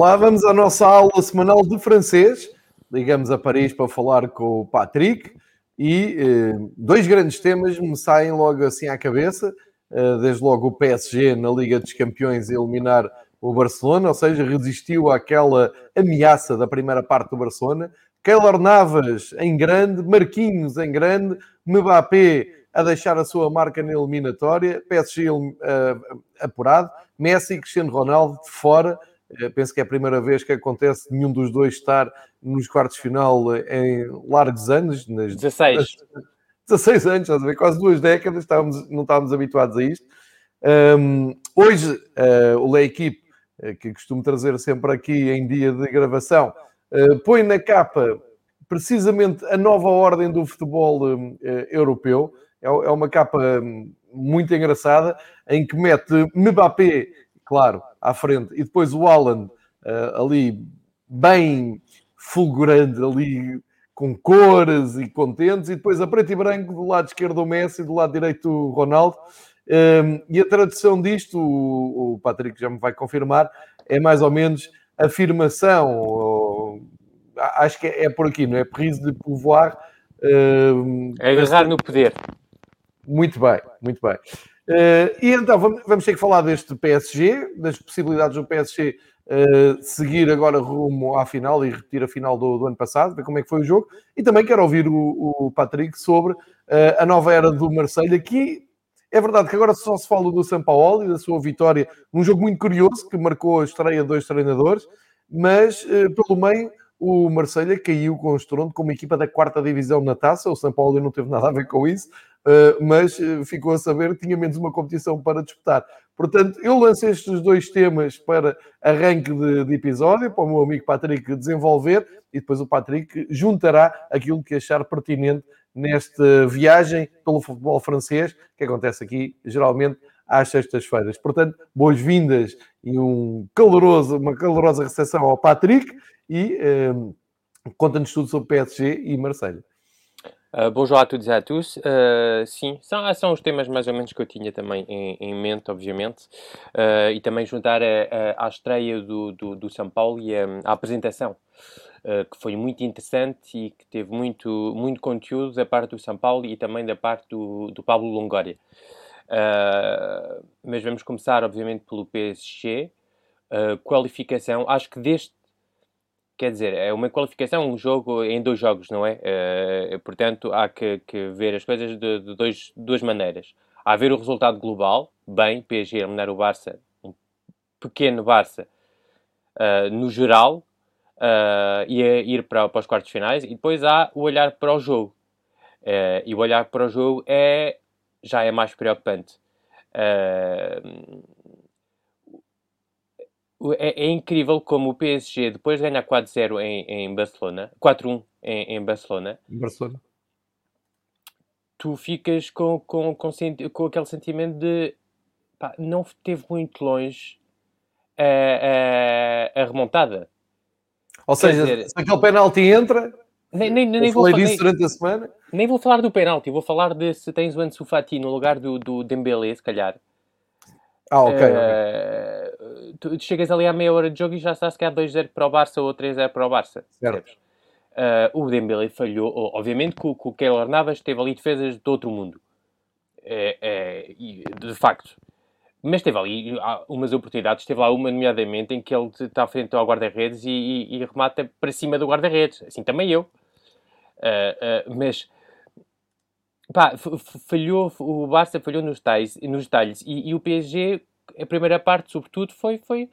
Olá, vamos à nossa aula semanal de francês. Ligamos a Paris para falar com o Patrick e eh, dois grandes temas me saem logo assim à cabeça. Eh, desde logo o PSG na Liga dos Campeões eliminar o Barcelona, ou seja, resistiu àquela ameaça da primeira parte do Barcelona. Keylor Navas em grande, Marquinhos em grande, Mbappé a deixar a sua marca na eliminatória, PSG uh, apurado, Messi e Cristiano Ronaldo de fora. Uh, penso que é a primeira vez que acontece nenhum dos dois estar nos quartos de final em largos anos. Nas, 16. Nas, 16 anos, estás a ver? Quase duas décadas, estávamos, não estávamos habituados a isto. Um, hoje, uh, o Le Equipe, que costumo trazer sempre aqui em dia de gravação, põe na capa precisamente a nova ordem do futebol europeu. É, é uma capa hum, muito engraçada em que mete Mbappé, claro, à frente, e depois o Alan uh, ali bem fulgurante, ali com cores e contentes, e depois a preto e branco do lado esquerdo o Messi, do lado direito o Ronaldo. Um, e a tradução disto, o, o Patrick já me vai confirmar, é mais ou menos afirmação, ou, acho que é, é, por aqui, não é? Prise de pouvoir. Um, é agarrar no poder. Muito bem, muito bem. Uh, e então vamos, vamos, ter que falar deste PSG, das possibilidades do PSG uh, eh, seguir agora rumo à final e repetir a final do, do, ano passado, ver como é que foi o jogo. E também quero ouvir o, o Patrick sobre uh, a nova era do Marseille. Aqui é verdade que agora só se fala do São Paulo e da sua vitória num jogo muito curioso que marcou a estreia de dois treinadores, mas pelo meio o Marselha caiu com o estrondo como equipa da quarta divisão na taça. O São Paulo não teve nada a ver com isso, eh, mas eh, ficou a saber que tinha menos uma competição para disputar. Portanto, eu lancei estes dois temas para arranque de, de, episódio, para o meu amigo Patrick desenvolver e depois o Patrick juntará aquilo que achar pertinente nesta viagem pelo futebol francês, que acontece aqui geralmente às sextas-feiras. Portanto, boas-vindas e um caloroso, uma calorosa recepção ao Patrick e um, conta-nos tudo sobre PSG e Marselha. Uh, bonjour a todos e a tous. Uh, sim, são, são os temas mais ou menos que eu tinha também em, em mente, obviamente. Uh, e também juntar à estreia do, do, do, São Paulo e a, a apresentação, que foi muito interessante e que teve muito, muito conteúdo da parte do São Paulo e também da parte do, do Pablo Longoria. Mas vamos começar, obviamente, pelo PSG. qualificação, acho que deste quer dizer, é uma qualificação, um jogo em dois jogos, não é? Uh, portanto, há que, que, ver as coisas de, de dois, duas maneiras. Há ver o resultado global, bem, PSG eliminar o Barça, um pequeno Barça, uh, no geral, uh, e ir para, para os quartos finais, e depois há o olhar para o jogo. e o olhar para o jogo é, já é mais preocupante. Uh, é, é, incrível como o PSG, depois de ganhar 4-0 em, em Barcelona, 4-1 em, em, Barcelona, Barcelona, tu ficas com, com, com, com aquele sentimento de pá, não teve muito longe a, a, a remontada. Ou Quer seja, dizer, se aquele penalti entra, nem, nem, nem vou a semana. Nem vou falar do penalti, vou falar de se tens o Ansu Fati no lugar do, do Dembélé, se calhar. Ah, ok. Uh, tu chegas ali à meia hora de jogo e já sabes que há 2-0 para o Barça ou 3-0 para o Barça. Certo. Uh, o Dembélé falhou. Obviamente que o, que o Keylor Navas teve ali defesas de outro mundo. É, é, de facto. Mas teve ali umas oportunidades. Teve lá uma, nomeadamente, em que ele está à frente ao guarda-redes e, e, e, remata para cima do guarda-redes. Assim também eu. Uh, mas pá, falhou, o Barça falhou nos detalhes, nos detalhes. E, e, o PSG, a primeira parte, sobretudo, foi, foi,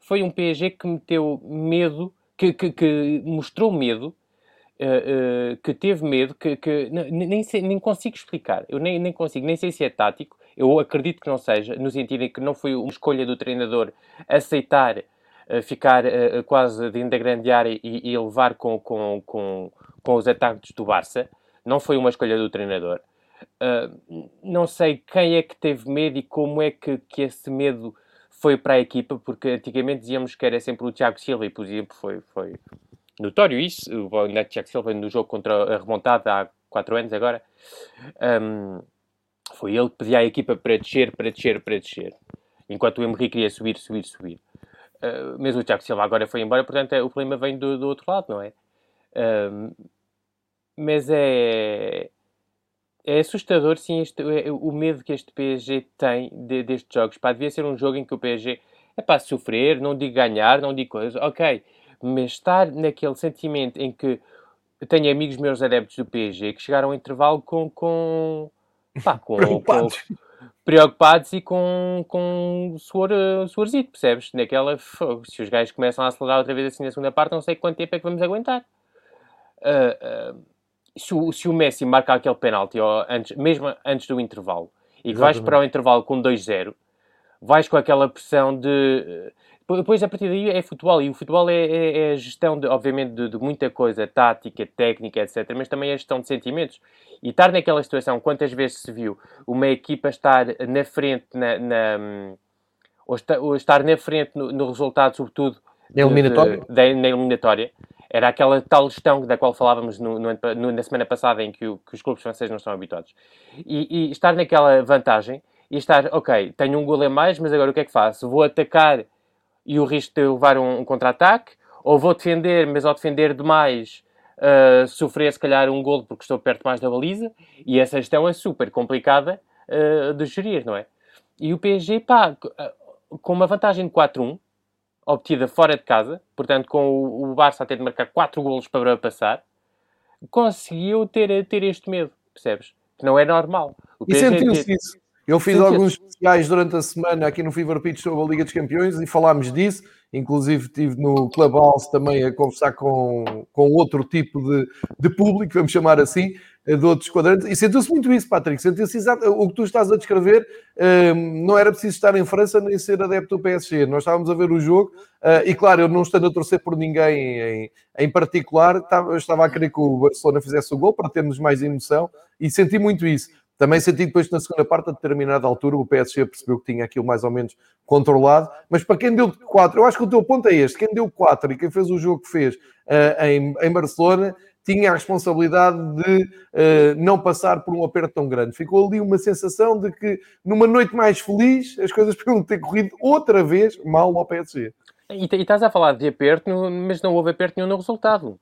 foi um PSG que meteu medo, que, que, que mostrou medo, uh, que teve medo, que, que nem, sei, nem consigo explicar, eu nem, nem consigo, nem sei se é tático, eu acredito que não seja, no sentido em que não foi uma escolha do treinador aceitar ficar quase dentro da grande área e, e levar com, com, com, com os ataques do Barça não foi uma escolha do treinador. Uh, não sei quem é que teve medo e como é que, que esse medo foi para a equipa, porque antigamente dizíamos que era sempre o Tiago Silva e, por exemplo, foi, foi notório isso. O Tiago Silva no jogo contra a remontada há 4 anos agora. Um, foi ele que pedia à equipa para descer, para descer, para descer. Enquanto o Henrique queria subir, subir, subir. Uh, mesmo o Tiago Silva agora foi embora, portanto é, o problema vem do, do outro lado, não é? Uh, mas é, é assustador, sim, este, é, o medo que este PSG tem de, destes jogos. Pá, devia ser um jogo em que o PSG é para sofrer, não digo ganhar, não digo coisa, ok, mas estar naquele sentimento em que tenho amigos meus adeptos do PSG que chegaram ao intervalo com. com, pá, com, com preocupados e com, com suor, suorzito, percebes? Naquela, se os gajos começam a acelerar outra vez assim na segunda parte, não sei quanto tempo é que vamos aguentar. Uh, uh, se, o, se o Messi marca aquele penalti, antes, mesmo antes do intervalo, e que vais para o intervalo com 2-0, vais com aquela pressão de... Depois, a partir daí, é futebol. E o futebol é, é, é a gestão, de, obviamente, de, de, muita coisa, tática, técnica, etc. Mas também é a gestão de sentimentos. E estar naquela situação, quantas vezes se viu uma equipa estar na frente, na, na ou, estar na frente no, no resultado, sobretudo, na eliminatória. De, de, na eliminatória. Era aquela tal gestão da qual falávamos no, no, na semana passada, em que, o, que, os clubes franceses não estão habituados. E, e estar naquela vantagem e estar, ok, tenho um gol a mais, mas agora o que é que faço? Vou atacar e o risco de levar um, um contra-ataque, ou vou defender, mas ao defender demais uh, sofrer se calhar um gol porque estou perto mais da baliza, e essa gestão é super complicada uh, de gerir, não é? E o PSG, pá, ah, com uma vantagem de 4-1, obtida fora de casa, portanto com o, o Barça a ter de marcar 4 golos para passar, conseguiu ter, ter este medo, percebes? Que não é normal. O e sentiu-se isso. Eu fiz alguns especiais durante a semana aqui no Fever Pitch sobre a Liga dos Campeões e falámos disso. Inclusive estive no Clubhouse também a conversar com, com outro tipo de, de público, vamos chamar assim, eh, de outros quadrantes. E sentiu-se muito isso, Patrick. Sentiu-se exato. O que tu estás a descrever, um, ehm, não era preciso estar em França nem ser adepto do PSG. Nós estávamos a ver o jogo uh, e, claro, eu não estando a torcer por ninguém em, em particular, estava, eu estava a querer que o Barcelona fizesse o gol para termos mais emoção e senti muito isso. Também senti depois na segunda parte, a determinada altura, o PSG percebeu que tinha aquilo mais ou menos controlado. Mas para quem deu 4, eu acho que o teu ponto é este: quem deu 4 e quem fez o jogo que fez uh, em, em Barcelona tinha a responsabilidade de uh, não passar por um aperto tão grande. Ficou ali uma sensação de que numa noite mais feliz as coisas podiam ter corrido outra vez mal ao PSG. E, e estás a falar de aperto, mas não houve aperto nenhum no resultado.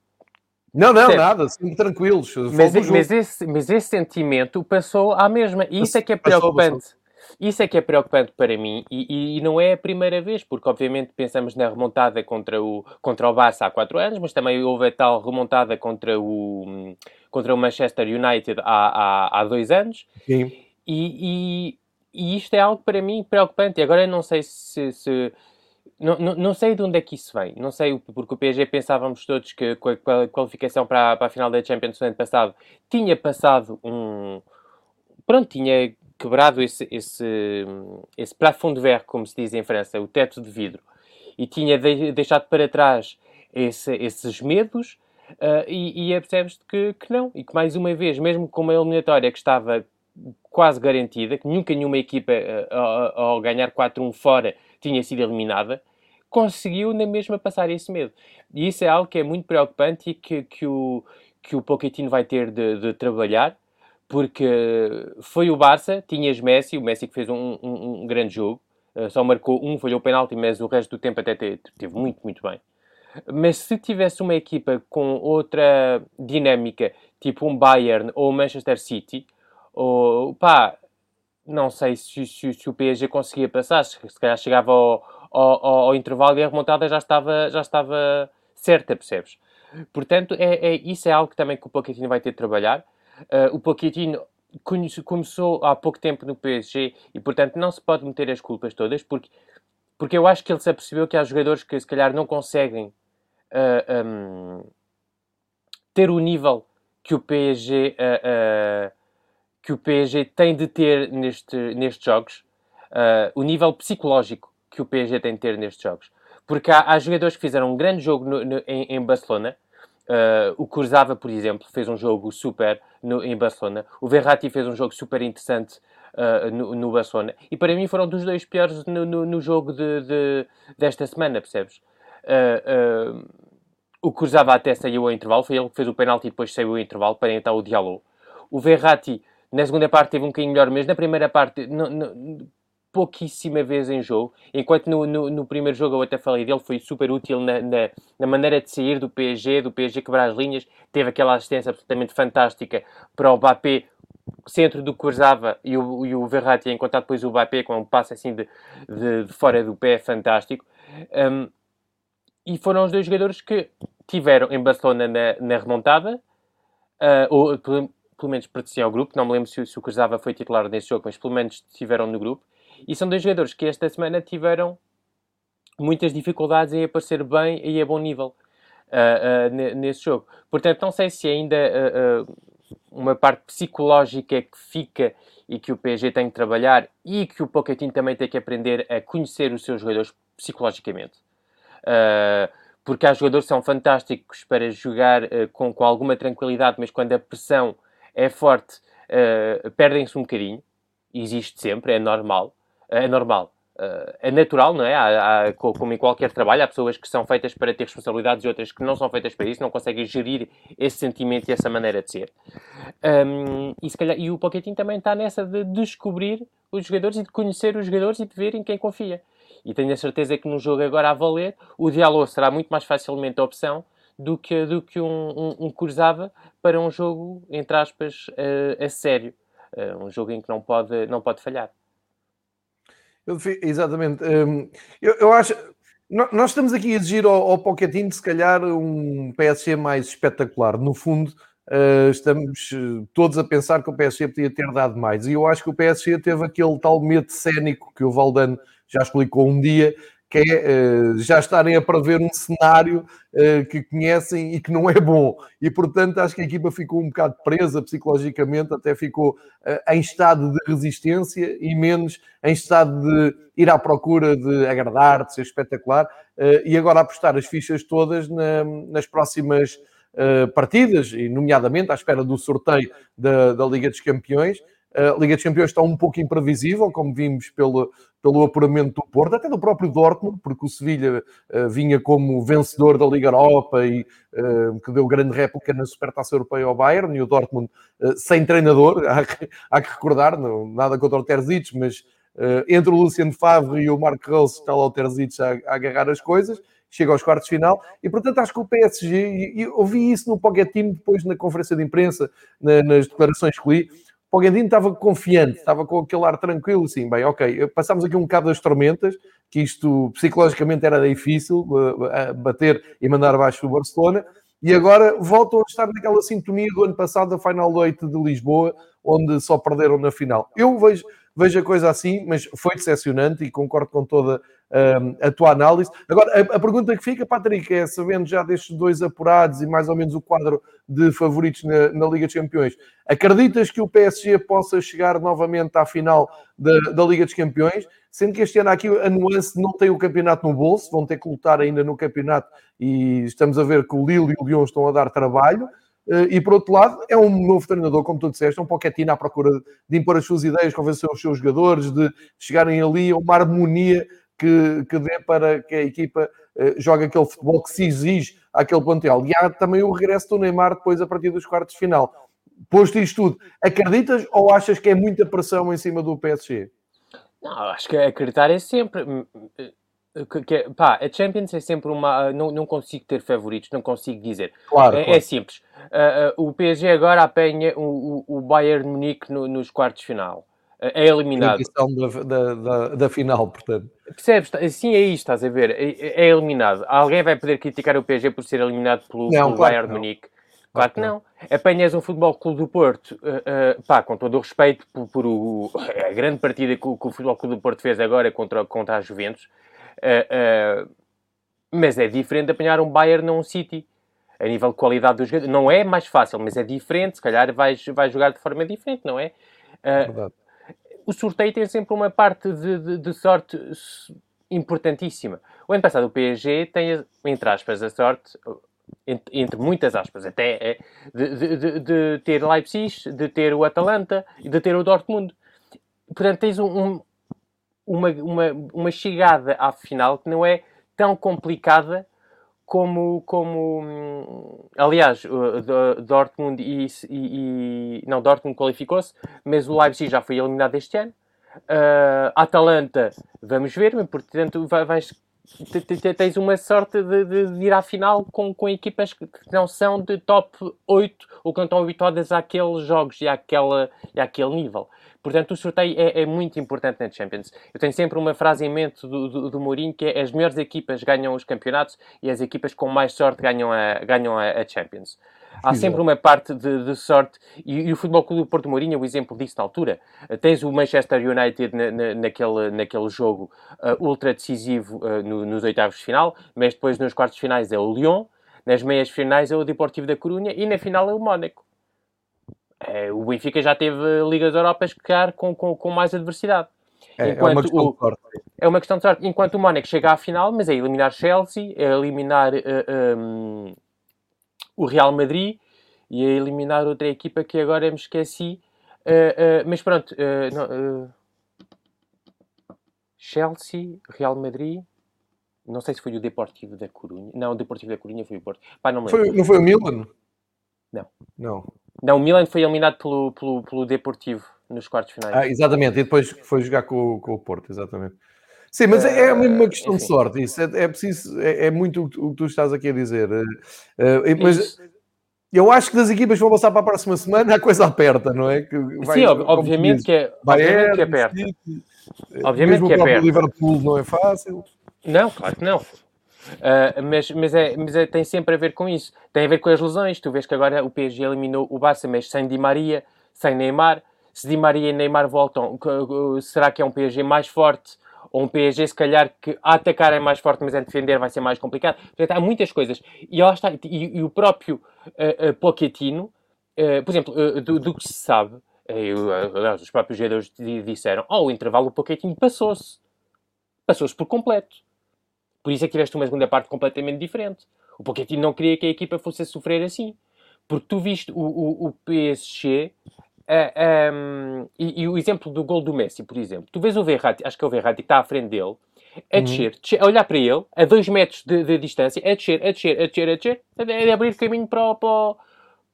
Não, não, nada, sempre tranquilos. Mas, mas, esse, mas esse sentimento passou à mesma. E isso é que é preocupante. Passou, Isso é que é preocupante para mim e, e, não é a primeira vez, porque obviamente pensamos na remontada contra o, contra o Barça há quatro anos, mas também houve a tal remontada contra o, contra o Manchester United há, há, há dois anos. Sim. E, e, e, isto é algo para mim preocupante. Agora eu não sei se, se não, não, não, sei de onde é que isso vem. Não sei, porque o PSG pensávamos todos que com a qualificação para, para a final da Champions no ano passado tinha passado um. Pronto, tinha quebrado esse, esse, esse plafond de verre, como se diz em França, o teto de vidro, e tinha de, deixado para trás esse, esses medos. Uh, e, e percebes que, que não, e que mais uma vez, mesmo com uma eliminatória que estava quase garantida, que nunca nenhuma equipa, uh, ao, ao ganhar 4-1 fora, tinha sido eliminada, conseguiu na mesma passar esse medo. E isso é algo que é muito preocupante e que, que, o, que o Pochettino vai ter de, de trabalhar, porque foi o Barça, tinhas Messi, o Messi que fez um, um, um grande jogo, uh, só marcou um, falhou o penalti, mas o resto do tempo até teve, muito, muito bem. Mas se tivesse uma equipa com outra dinâmica, tipo um Bayern ou um Manchester City, ou pá, não sei se, se, se o PSG conseguia passar, se, se calhar chegava ao, ao, ao, intervalo e a remontada já estava, já estava certa, percebes? Portanto, é, é, isso é algo que também que o Pochettino vai ter de trabalhar. Uh, o Pochettino começou há pouco tempo no PSG e, portanto, não se pode meter as culpas todas, porque, porque eu acho que ele se apercebeu que há jogadores que, se calhar, não conseguem uh, um, ter o nível que o PSG, uh, que o PSG tem de ter neste, nestes jogos, o nível psicológico que o PSG tem de ter nestes jogos. Porque há, há jogadores que fizeram um grande jogo no, no, em, em, Barcelona. Uh, o Curzava, por exemplo, fez um jogo super no, em Barcelona. O Verratti fez um jogo super interessante uh, no, no, Barcelona. E para mim foram dos dois piores no, no jogo de, de, desta semana, percebes? Uh, o Curzava até saiu ao intervalo. Foi ele que fez o penalti e depois saiu ao intervalo para entrar o Diallo. O Verratti, na segunda parte, teve um bocadinho melhor, mas na primeira parte... pouquíssima vez em jogo, enquanto no, no, no, primeiro jogo eu até falei dele, foi super útil na, na, na, maneira de sair do PSG, do PSG quebrar as linhas, teve aquela assistência absolutamente fantástica para o Mbappé, centro do Cruzava e o, e o Verratti a encontrar depois o Mbappé com um passe assim de, de, de fora do pé fantástico. Um, e foram os dois jogadores que tiveram em Barcelona na, na remontada, uh, ou pelo, pelo menos pertenciam ao grupo, não me lembro se, se o Cruzava foi titular nesse jogo, mas pelo menos estiveram no grupo, e são dois jogadores que esta semana tiveram muitas dificuldades em aparecer bem e a bom nível uh, uh, nesse jogo. Portanto, não sei se ainda uh, uma parte psicológica que fica e que o PSG tem que trabalhar e que o Pochettino também tem que aprender a conhecer os seus jogadores psicologicamente. porque há jogadores que são fantásticos para jogar com, com alguma tranquilidade, mas quando a pressão é forte, perdem-se um bocadinho. Existe sempre, é normal é normal. Uh, é natural, não é? Há, há, como em qualquer trabalho, há pessoas que são feitas para ter responsabilidades e outras que não são feitas para isso, não conseguem gerir esse sentimento e essa maneira de ser. Um, e, se calhar, e o Pochettino também está nessa de descobrir os jogadores e de conhecer os jogadores e de ver em quem confia. E tenho a certeza que no jogo agora a valer, o Diallo será muito mais facilmente a opção do que, do que um, um, um cruzava para um jogo, entre aspas, uh, a sério. Uh, um jogo em que não pode, não pode falhar. Eu, exatamente. Hum, eu, eu, acho. Nós estamos aqui a exigir ao, ao Pochettino, se calhar, um PSG mais espetacular. No fundo, uh, estamos eh, todos a pensar que o PSG podia ter dado mais. E eu acho que o PSG teve aquele tal medo cénico que o Valdano já explicou um dia, que é uh, já estarem a prever um cenário uh, que conhecem e que não é bom. E, portanto, acho que a equipa ficou um bocado presa psicologicamente, até ficou uh, em estado de resistência e menos em estado de ir à procura de agradar, de ser espetacular, e agora apostar as fichas todas na, nas próximas partidas, e nomeadamente à espera do sorteio da, da Liga dos Campeões, a Liga dos Campeões está um pouco imprevisível, como vimos pelo, pelo apuramento do Porto, até do próprio Dortmund, porque o Sevilha uh, vinha como vencedor da Liga Europa e uh, que deu grande réplica na Supertaça Europeia ao Bayern, e o Dortmund uh, sem treinador, há que, há que recordar, não, nada contra o Terzic, mas entre o Luciano Favre e o Marco Rose está lá o Terzic a, a agarrar as coisas, chega aos quartos de final, e portanto acho que o PSG, e, e ouvi isso no Pochettino depois na conferência de imprensa, na, nas declarações que li, Pochettino estava confiante, estava com aquele ar tranquilo, assim, bem, ok, passámos aqui um bocado das tormentas, que isto psicologicamente era difícil, uh, bater e mandar abaixo o Barcelona, e agora voltam a estar naquela sintonia do ano passado, da Final 8 de Lisboa, onde só perderam na final. Eu vejo, vejo a coisa assim, mas foi decepcionante e concordo com toda a tua análise. Agora, a, a, pergunta que fica, Patrick, é sabendo já destes dois apurados e mais ou menos o quadro de favoritos na, na Liga dos Campeões, acreditas que o PSG possa chegar novamente à final da, da Liga dos Campeões? Sendo que este ano aqui a nuance não tem o campeonato no bolso, vão ter que lutar ainda no campeonato e estamos a ver que o Lille e o Lyon estão a dar trabalho. Eh, e por outro lado, é um novo treinador, como tu disseste, um Pochettino à procura de impor as suas ideias, convencer os seus jogadores, de chegarem ali a uma harmonia que, que dê para que a equipa uh, jogue aquele futebol que se exige àquele plantel. E há também o regresso do Neymar depois a partir dos quartos de final. Posto isto tudo, acreditas ou achas que é muita pressão em cima do PSG? Não, acho que acreditar é sempre. Hum, que, que, pá, a Champions é sempre uma. Não, não consigo ter favoritos, não consigo dizer. Claro, é, claro. é simples. Uh, uh, o PSG agora apanha o, o, o Bayern Munique no, nos quartos de final é eliminado. Da, da, da, da, final, portanto. Percebes? Assim é isto, estás a ver? É, é, eliminado. Alguém vai poder criticar o PSG por ser eliminado pelo, não, pelo claro Bayern de Munique? Claro que não. Apanhas um Futebol Clube do Porto, uh, uh, pá, com todo o respeito por, por o, a grande partida que o, que o, Futebol Clube do Porto fez agora contra, contra a Juventus, uh, mas é diferente apanhar um Bayern num City. A nível de qualidade dos jogadores, não é mais fácil, mas é diferente. Se calhar vais, vais jogar de forma diferente, não é? Verdade o sorteio tem sempre uma parte de, de, de, sorte importantíssima. O ano passado o PSG tem, entre aspas, a sorte, entre, muitas aspas, até é, de, de, de, ter Leipzig, de ter o Atalanta e de ter o Dortmund. Portanto, tens um, um, uma, uma, uma chegada à final que não é tão complicada como, como aliás, Dortmund e, e, e não, Dortmund qualificou-se, mas o Leipzig já foi eliminado este ano. Uh, Atalanta, vamos ver, portanto, vais, tens uma sorte de, de, de, ir à final com, com equipas que não são de top 8 ou que não estão habituadas àqueles jogos e, àquela, e àquele nível. Portanto, o sorteio é, é, muito importante na Champions. Eu tenho sempre uma frase em mente do, do, do Mourinho que é as melhores equipas ganham os campeonatos e as equipas com mais sorte ganham a, ganham a, a Champions. Há sempre uma parte de, de sorte e, e, o Futebol Clube do Porto Mourinho é o exemplo disso na altura. Uh, tens o Manchester United na, na, naquele, naquele jogo uh, ultra decisivo uh, no, nos oitavos de final, mas depois nos quartos de finais é o Lyon, nas meias finais é o Deportivo da Corunha e na final é o Mónaco. É, o Benfica já teve Ligas Europas que com, com, com mais adversidade. É, é, uma questão o, de sorte. É uma questão de sorte. Enquanto o Mónaco chega à final, mas é eliminar Chelsea, é eliminar uh, um, o Real Madrid e a eliminar outra equipa que agora me esqueci. Uh, uh, mas pronto, não, Chelsea, Real Madrid. Não sei se foi o Deportivo da Corunha. Não, o Deportivo da Corunha foi o Porto. Pá, não, foi, não foi o Milan? Não. Não. Não, o Milan foi eliminado pelo, pelo, pelo Deportivo nos quartos finais. Ah, exatamente, e depois foi jogar com, com o Porto, exatamente. Sim, mas é, é mesmo uma questão Enfim. de sorte, isso é, é preciso, é, é, muito o que tu estás aqui a dizer. Uh, mas isso. eu acho que das equipas que vão passar para a próxima semana a coisa aperta, não é? Que vai, Sim, obviamente que, é, obviamente que aperta. City, obviamente que aperta. O Liverpool não é fácil. Não, claro que não. Uh, mas mas, é, mas é, tem sempre a ver com isso. Tem a ver com as lesões. Tu vês que agora o PSG eliminou o Barça, mas sem Di Maria, sem Neymar. Se Di Maria e Neymar voltam, será que é um PSG mais forte? Ou um PSG, se calhar, que a atacar é mais forte, mas a defender vai ser mais complicado? Portanto, há muitas coisas. E, lá está, e, e o próprio uh, uh, Pochettino, por exemplo, do, do, que se sabe, os próprios jogadores disseram, oh, o intervalo o Pochettino passou-se. Passou-se por completo por isso é que tiveste uma segunda parte completamente diferente. O Pochettino não queria que a equipa fosse a sofrer assim. Porque tu viste o, o, o PSG uh, um, e, e, o exemplo do gol do Messi, por exemplo. Tu vês o Verratti, acho que é o Verratti que está à frente dele, a uhum. descer, descer, a olhar para ele, a dois metros de, de, distância, a descer, a descer, a descer, a descer, a, a abrir caminho para o, para,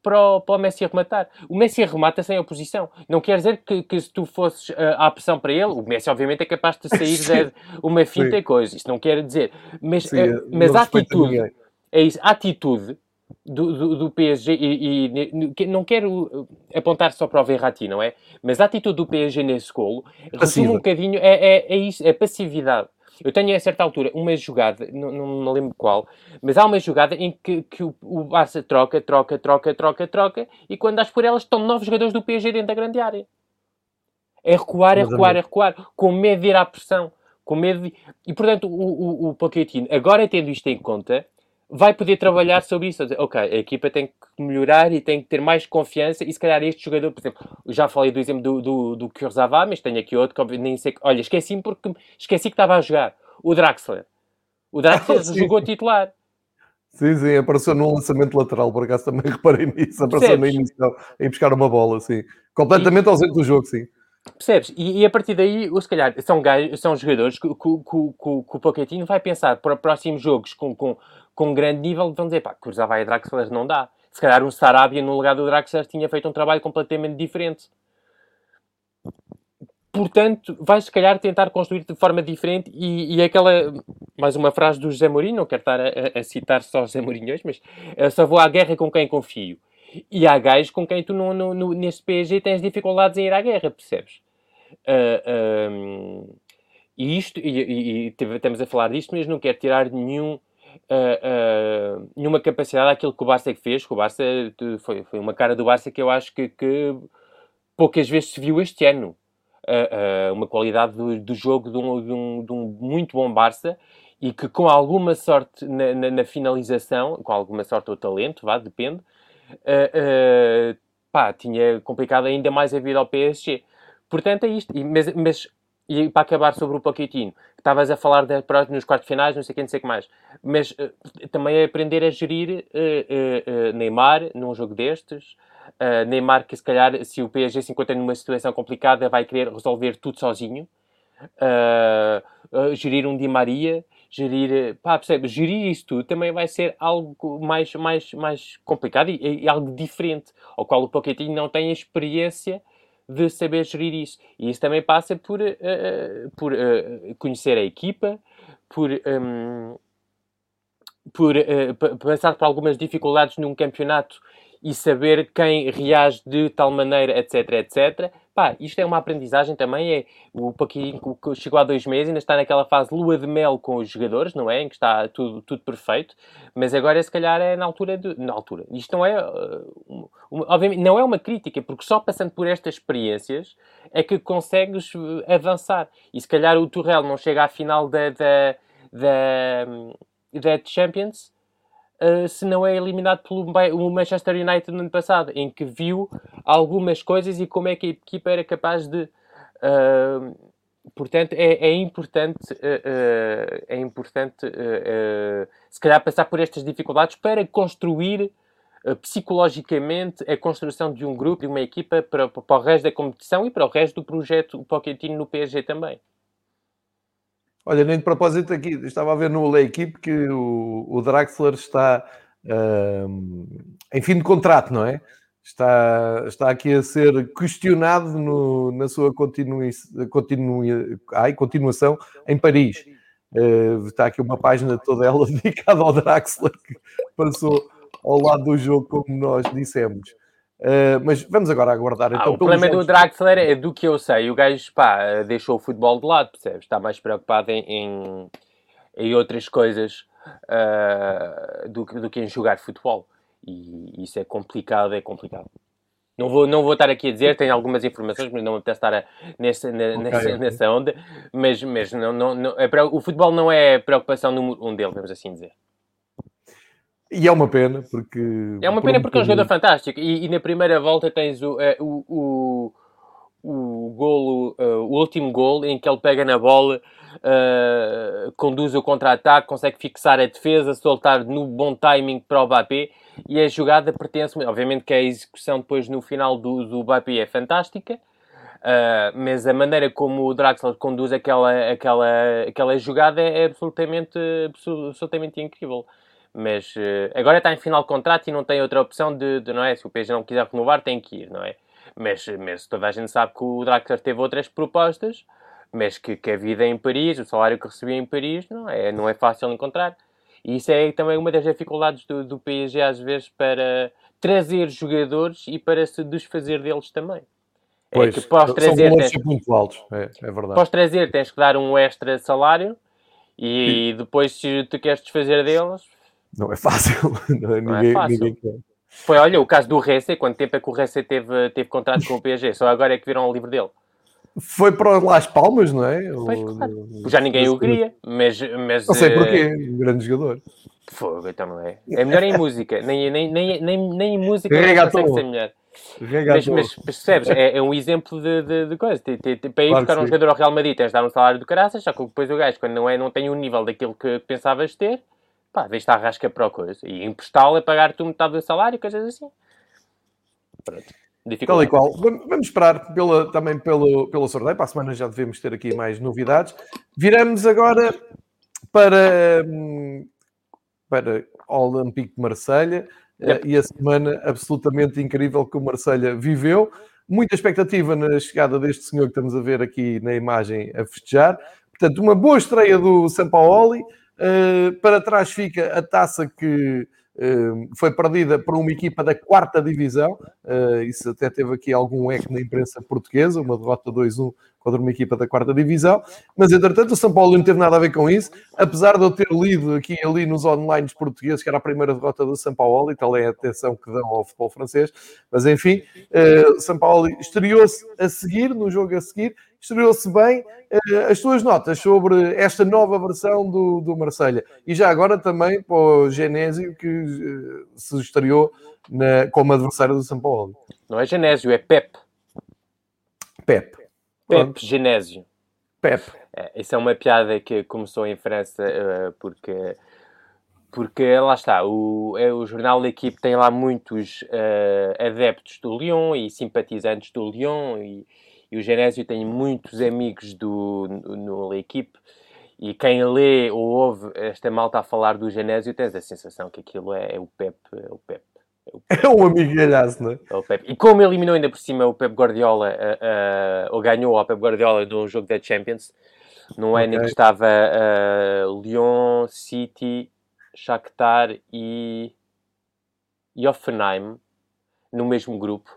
para o, para o Messi arrematar. O Messi arremata sem oposição. Não quer dizer que, que se tu fosses uh, à pressão para ele, o Messi obviamente é capaz de sair de uma finta e coisa. Isso não quer dizer. Mas, Sim, uh, mas a atitude, é isso, a atitude do, do, do PSG, e, e, não quero apontar só para o Verratti, não é? Mas a atitude do PSG nesse golo resume um bocadinho, é, é, é isso, é passividade. Eu tenho a certa altura uma jogada, não, não me lembro qual, mas há uma jogada em que, que o, o Barça troca, troca, troca, troca, troca, e quando das por elas estão novos jogadores do PSG dentro da grande área. É recuar, é recuar, é recuar, com medo de ir à pressão, com medo de... E portanto, o, o, o Pochettino, agora tendo isto em conta, vai poder trabalhar sobre isso. Ok, a equipa tem que melhorar e tem que ter mais confiança. E se calhar este jogador, por exemplo, já falei do exemplo do, do, do Kurzawa, mas tenho aqui outro que nem sei. Olha, esqueci porque esqueci que estava a jogar. O Draxler. O Draxler ah, jogou titular. Sim, sim, apareceu num lançamento lateral, por acaso também reparei nisso. Apareceu na inicial, em buscar uma bola, sim. Completamente e... ausente do jogo, sim. Percebes? E, e, a partir daí, ou se calhar, são, gajos, são jogadores que, que, que, que, que o Pochettino vai pensar para próximos jogos com, com, com grande nível, vão dizer, pá, vai a Draxler não dá. Se calhar um Sarabia no lugar do Draxler tinha feito um trabalho completamente diferente. Portanto, vais se calhar tentar construir de forma diferente e, e aquela, mais uma frase do José Mourinho, não quero estar a, a citar só José Mourinho hoje, mas só vou à guerra com quem confio. E há gajos com quem tu no, no, no, neste PSG tens dificuldades em ir à guerra, percebes? Uh, um, e isto, e, e, e, estamos a falar disto, mas não quero tirar nenhum uh, uh, nenhuma capacidade àquilo que o Barça é fez. Que o Barça foi, foi uma cara do Barça que eu acho que, que poucas vezes se viu este ano. Uh, uma qualidade do, do jogo de um, de, um, de um, muito bom Barça e que com alguma sorte na, na, na, finalização, com alguma sorte ou talento, vá, depende, pá, tinha complicado ainda mais a vida ao PSG. Portanto, é isto. E, mas, mas e para acabar sobre o Pochettino, estavas a falar de, nos quartos finais, não sei o que, não sei o que mais, mas uh, também é aprender a gerir uh, uh, Neymar num jogo destes, Neymar que se calhar, se o PSG se encontra numa situação complicada, vai querer resolver tudo sozinho, gerir um Di Maria, gerir, pá, percebe, gerir isso tudo também vai ser algo mais, mais, mais complicado e, e algo diferente, ao qual o Pochettino não tem experiência de saber gerir isso. E isso também passa por, uh, por uh, conhecer a equipa, por, um, por uh, passar por algumas dificuldades num campeonato e saber quem reage de tal maneira, etc, etc. Pá, isto é uma aprendizagem também. É, o Paquinho chegou há dois meses, ainda está naquela fase lua de mel com os jogadores, não é? Em que está tudo, tudo perfeito. Mas agora, se calhar, é na altura de. Na altura. Isto não é. Uh, uma, obviamente, não é uma crítica, porque só passando por estas experiências é que consegues uh, avançar. E se calhar o Turrell não chega à final da, da, da, da Champions uh, se não é eliminado pelo Manchester United no ano passado, em que viu algumas coisas e como é que a equipa era capaz de. Uh, portanto, é, é importante, uh, é importante se calhar passar por estas dificuldades para construir psicologicamente a construção de um grupo, de uma equipa para, para o resto da competição e para o resto do projeto Pochettino no PSG também. Olha, nem de propósito aqui, estava a ver no La Equipe que o, o Draxler está uh, em fim de contrato, não é? Está, está aqui a ser questionado no, na sua continui, continui, ai, continuação em Paris. Uh, está aqui uma página toda ela dedicada ao Draxler que passou ao lado do jogo, como nós dissemos. Uh, mas vamos agora aguardar. Ah, então, o problema jogos... do Draxler é do que eu sei. O gajo pá, deixou o futebol de lado, percebes? Está mais preocupado em, em, em outras coisas uh, do, do que em jogar futebol. E isso é complicado, é complicado. Não vou, não vou estar aqui a dizer, tenho algumas informações, mas não me apetece estar a, nessa, okay, nessa, okay. nessa onda. Mas, mas não, não, não, é, o futebol não é preocupação número um dele, vamos assim dizer. E é uma pena, porque. É uma pena porque é um jogador fantástico. E, e na primeira volta tens o, eh, o, o, o golo, uh, o último gol em que ele pega na bola, uh, conduz o contra-ataque, consegue fixar a defesa, soltar no bom timing para o Mbappé. E a jogada pertence, obviamente que a execução depois no final do, do Mbappé é fantástica. Uh, mas a maneira como o Draxler conduz aquela, aquela, aquela jogada é absolutamente, absolutamente incrível mas uh, agora está em final de contrato e não tem outra opção de, de, não é? Se o PSG não quiser renovar, tem que ir, não é? Mas, mas toda a gente sabe que o Draxler teve outras propostas, mas que, que a vida em Paris, o salário que recebia em Paris, não é, não é fácil encontrar. E isso é também uma das dificuldades do, do PSG, às vezes, para trazer jogadores e para se desfazer deles também. É pois, é que pós trazer, são tens, muito altos, é, é verdade. Pós trazer, tens que dar um extra salário e, depois, se te queres desfazer deles, não é fácil. Não é, não é ninguém, é fácil. Ninguém quer. Foi, olha, o caso do Rece, quanto tempo é que o Rece teve, teve contrato com o PSG? Só agora é que viram o livro dele. Foi para Las Palmas, não é? Pois, claro. Já ninguém o queria, mas... mas não sei porquê, um grande jogador. Fogo, então não é. É melhor em música, nem, nem, nem, nem, nem em música não consegue ser melhor. Mas, mas, percebes, é, é, um exemplo de, de, de coisa. Para ir claro buscar um jogador ao Real Madrid tens de dar um salário do caraças, só que depois o gajo, quando não, é, não tem o nível daquilo que pensavas ter, pá, a rasca para o coisa. E emprestá-lo é pagar tu metade do salário, coisas assim. Pronto. Tal e qual. Vamos esperar pela, também pelo, pelo sorteio. Para a semana já devemos ter aqui mais novidades. Viramos agora para, para o Olympique de Marselha yep. e a semana absolutamente incrível que o Marselha viveu. Muita expectativa na chegada deste senhor que estamos a ver aqui na imagem a festejar. Portanto, uma boa estreia do Sampaoli. Uh, para trás fica a taça que uh, foi perdida por uma equipa da quarta divisão. Uh, isso até teve aqui algum eco na imprensa portuguesa, uma derrota 2-1 contra uma equipa da quarta divisão. Mas, entretanto, o São Paulo não teve nada a ver com isso. Apesar de eu ter lido aqui ali nos online portugueses que era a primeira derrota do São Paulo, e tal é a atenção que dão ao futebol francês. Mas, enfim, uh, São Paulo estreou-se a seguir, no jogo a seguir, estreou-se bem. Uh, as tuas notas sobre esta nova versão do, do Marselha e já agora também para o Genésio que uh, se estreou na, como adversário do São Paulo. Não é Genésio, é Pep. Pep. Pep Genésio. Pep. É, isso é uma piada que começou em França uh, porque porque lá está, o, é, o jornal da equipe tem lá muitos uh, adeptos do Lyon e simpatizantes do Lyon e, e o Genésio tem muitos amigos do, no, no equipe e quem lê ou ouve esta malta a falar do Genésio tens a sensação que aquilo é, é o Pep, é o Pep. É um amigalhaço, não é? é o Pep. E como eliminou ainda por cima o Pep Guardiola, uh, uh, ou ganhou ao Pep Guardiola de um jogo da Champions, no ano em que estava uh, Lyon, City, Shakhtar e, e Offenheim no mesmo grupo.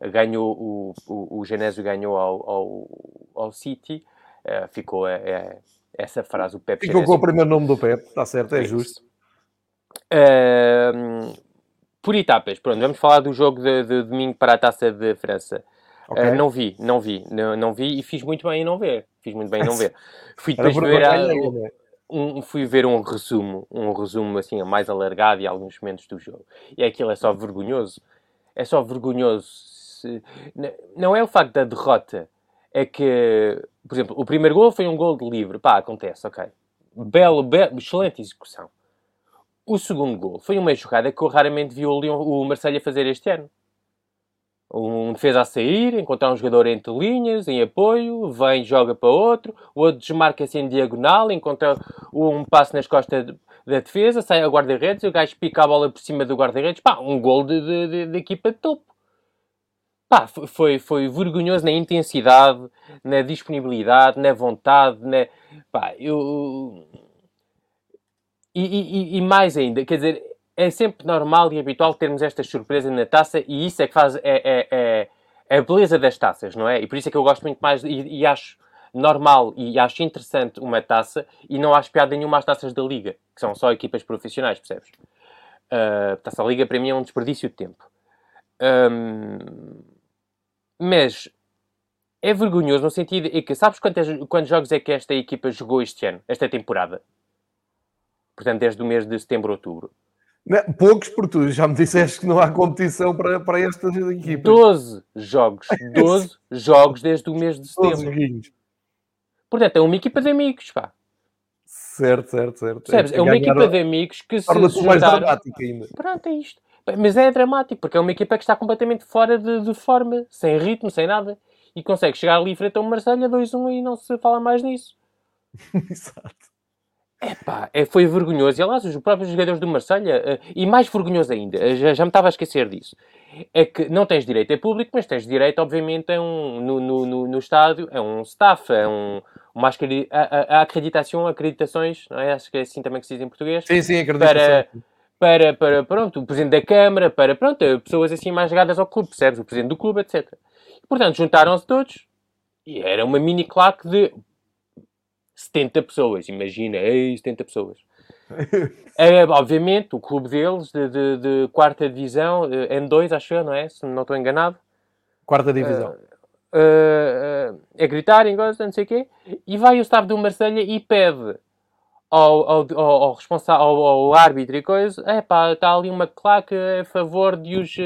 Ganhou o, o, o Genésio ganhou ao, ao, ao City, uh, ficou é, é, essa frase, o Pep Ficou Genésio. com o primeiro nome do Pep, está certo, é, é justo. Uh, por etapas, pronto, vamos falar do jogo de, de domingo para a Taça de França. Okay. Uh, não vi, não vi, não, não, vi e fiz muito bem em não ver. Fiz muito bem em não ver. Fui depois ver a, um, fui ver um resumo, um resumo assim mais alargado e alguns momentos do jogo. E aquilo é só vergonhoso. É só vergonhoso. Se, não é o facto da derrota, é que, por exemplo, o primeiro gol foi um gol de livre. Pá, acontece, ok. Belo, belo excelente execução. O segundo gol foi uma jogada que eu raramente vi o, Leon, o Marcelo fazer este ano um defesa a sair, encontrar um jogador entre linhas, em apoio, vem, joga para outro, o outro desmarca-se em diagonal, encontra um passo nas costas da defesa, sai ao guarda-redes, o gajo pica a bola por cima do guarda-redes, pá, um gol de, de, de, de, equipa de topo. Pá, foi, foi vergonhoso na intensidade, na disponibilidade, na vontade, na... Pá, eu... E, e, e mais ainda, quer dizer, é sempre normal e habitual termos estas surpresas na taça e isso é que faz é, é, é, é, a beleza das taças, não é? E por isso é que eu gosto muito mais e, e, acho normal e acho interessante uma taça e não acho piada nenhuma às taças da Liga, que são só equipas profissionais, percebes? Uh, taça da Liga para mim é um desperdício de tempo. Um, mas é vergonhoso no sentido em que sabes quantos, quantos jogos é que esta equipa jogou este ano, esta temporada? Portanto, desde o mês de setembro a outubro. Não, poucos por tu, já me disseste que não há competição para, para estas equipas. 12 jogos, 12 jogos desde o mês de setembro. Portanto, é uma equipa de amigos, pá. Certo, certo, certo. Percebes? É, é uma equipa de amigos que se juntaram... mais dramática ainda. Pronto, é isto. Mas é dramático, porque é uma equipa que está completamente fora de, de forma, sem ritmo, sem nada. E consegue chegar ali frente a um Marselha 2-1 e não se fala mais nisso. Exato. Epá, é, foi vergonhoso. E aliás, os próprios jogadores do Marselha uh, e mais vergonhoso ainda, uh, já, já me estava a esquecer disso, é que não tens direito a público, mas tens direito, obviamente, a um, no, no, no, no estádio, é um staff, é um, uma a, a, a acreditação, acreditações, não é? Acho que é assim também que se diz em português. Sim, sim, acreditação. Para, para, para, pronto, o Presidente da Câmara, para, pronto, pessoas assim mais ligadas ao clube, percebes? O Presidente do clube, etc. E, portanto, juntaram-se todos e era uma mini claque de 70 pessoas, imagina, ei, 70 pessoas. é, obviamente, o clube deles, de, de, de, quarta divisão, eh, N2, acho eu, não é? Se não estou enganado. Quarta divisão. Uh, uh, uh, é gritarem, não sei o quê. E vai o staff do Marselha e pede ao, ao, ao, responsável, ao, ao, árbitro e coisa, é pá, está ali uma claque a favor de os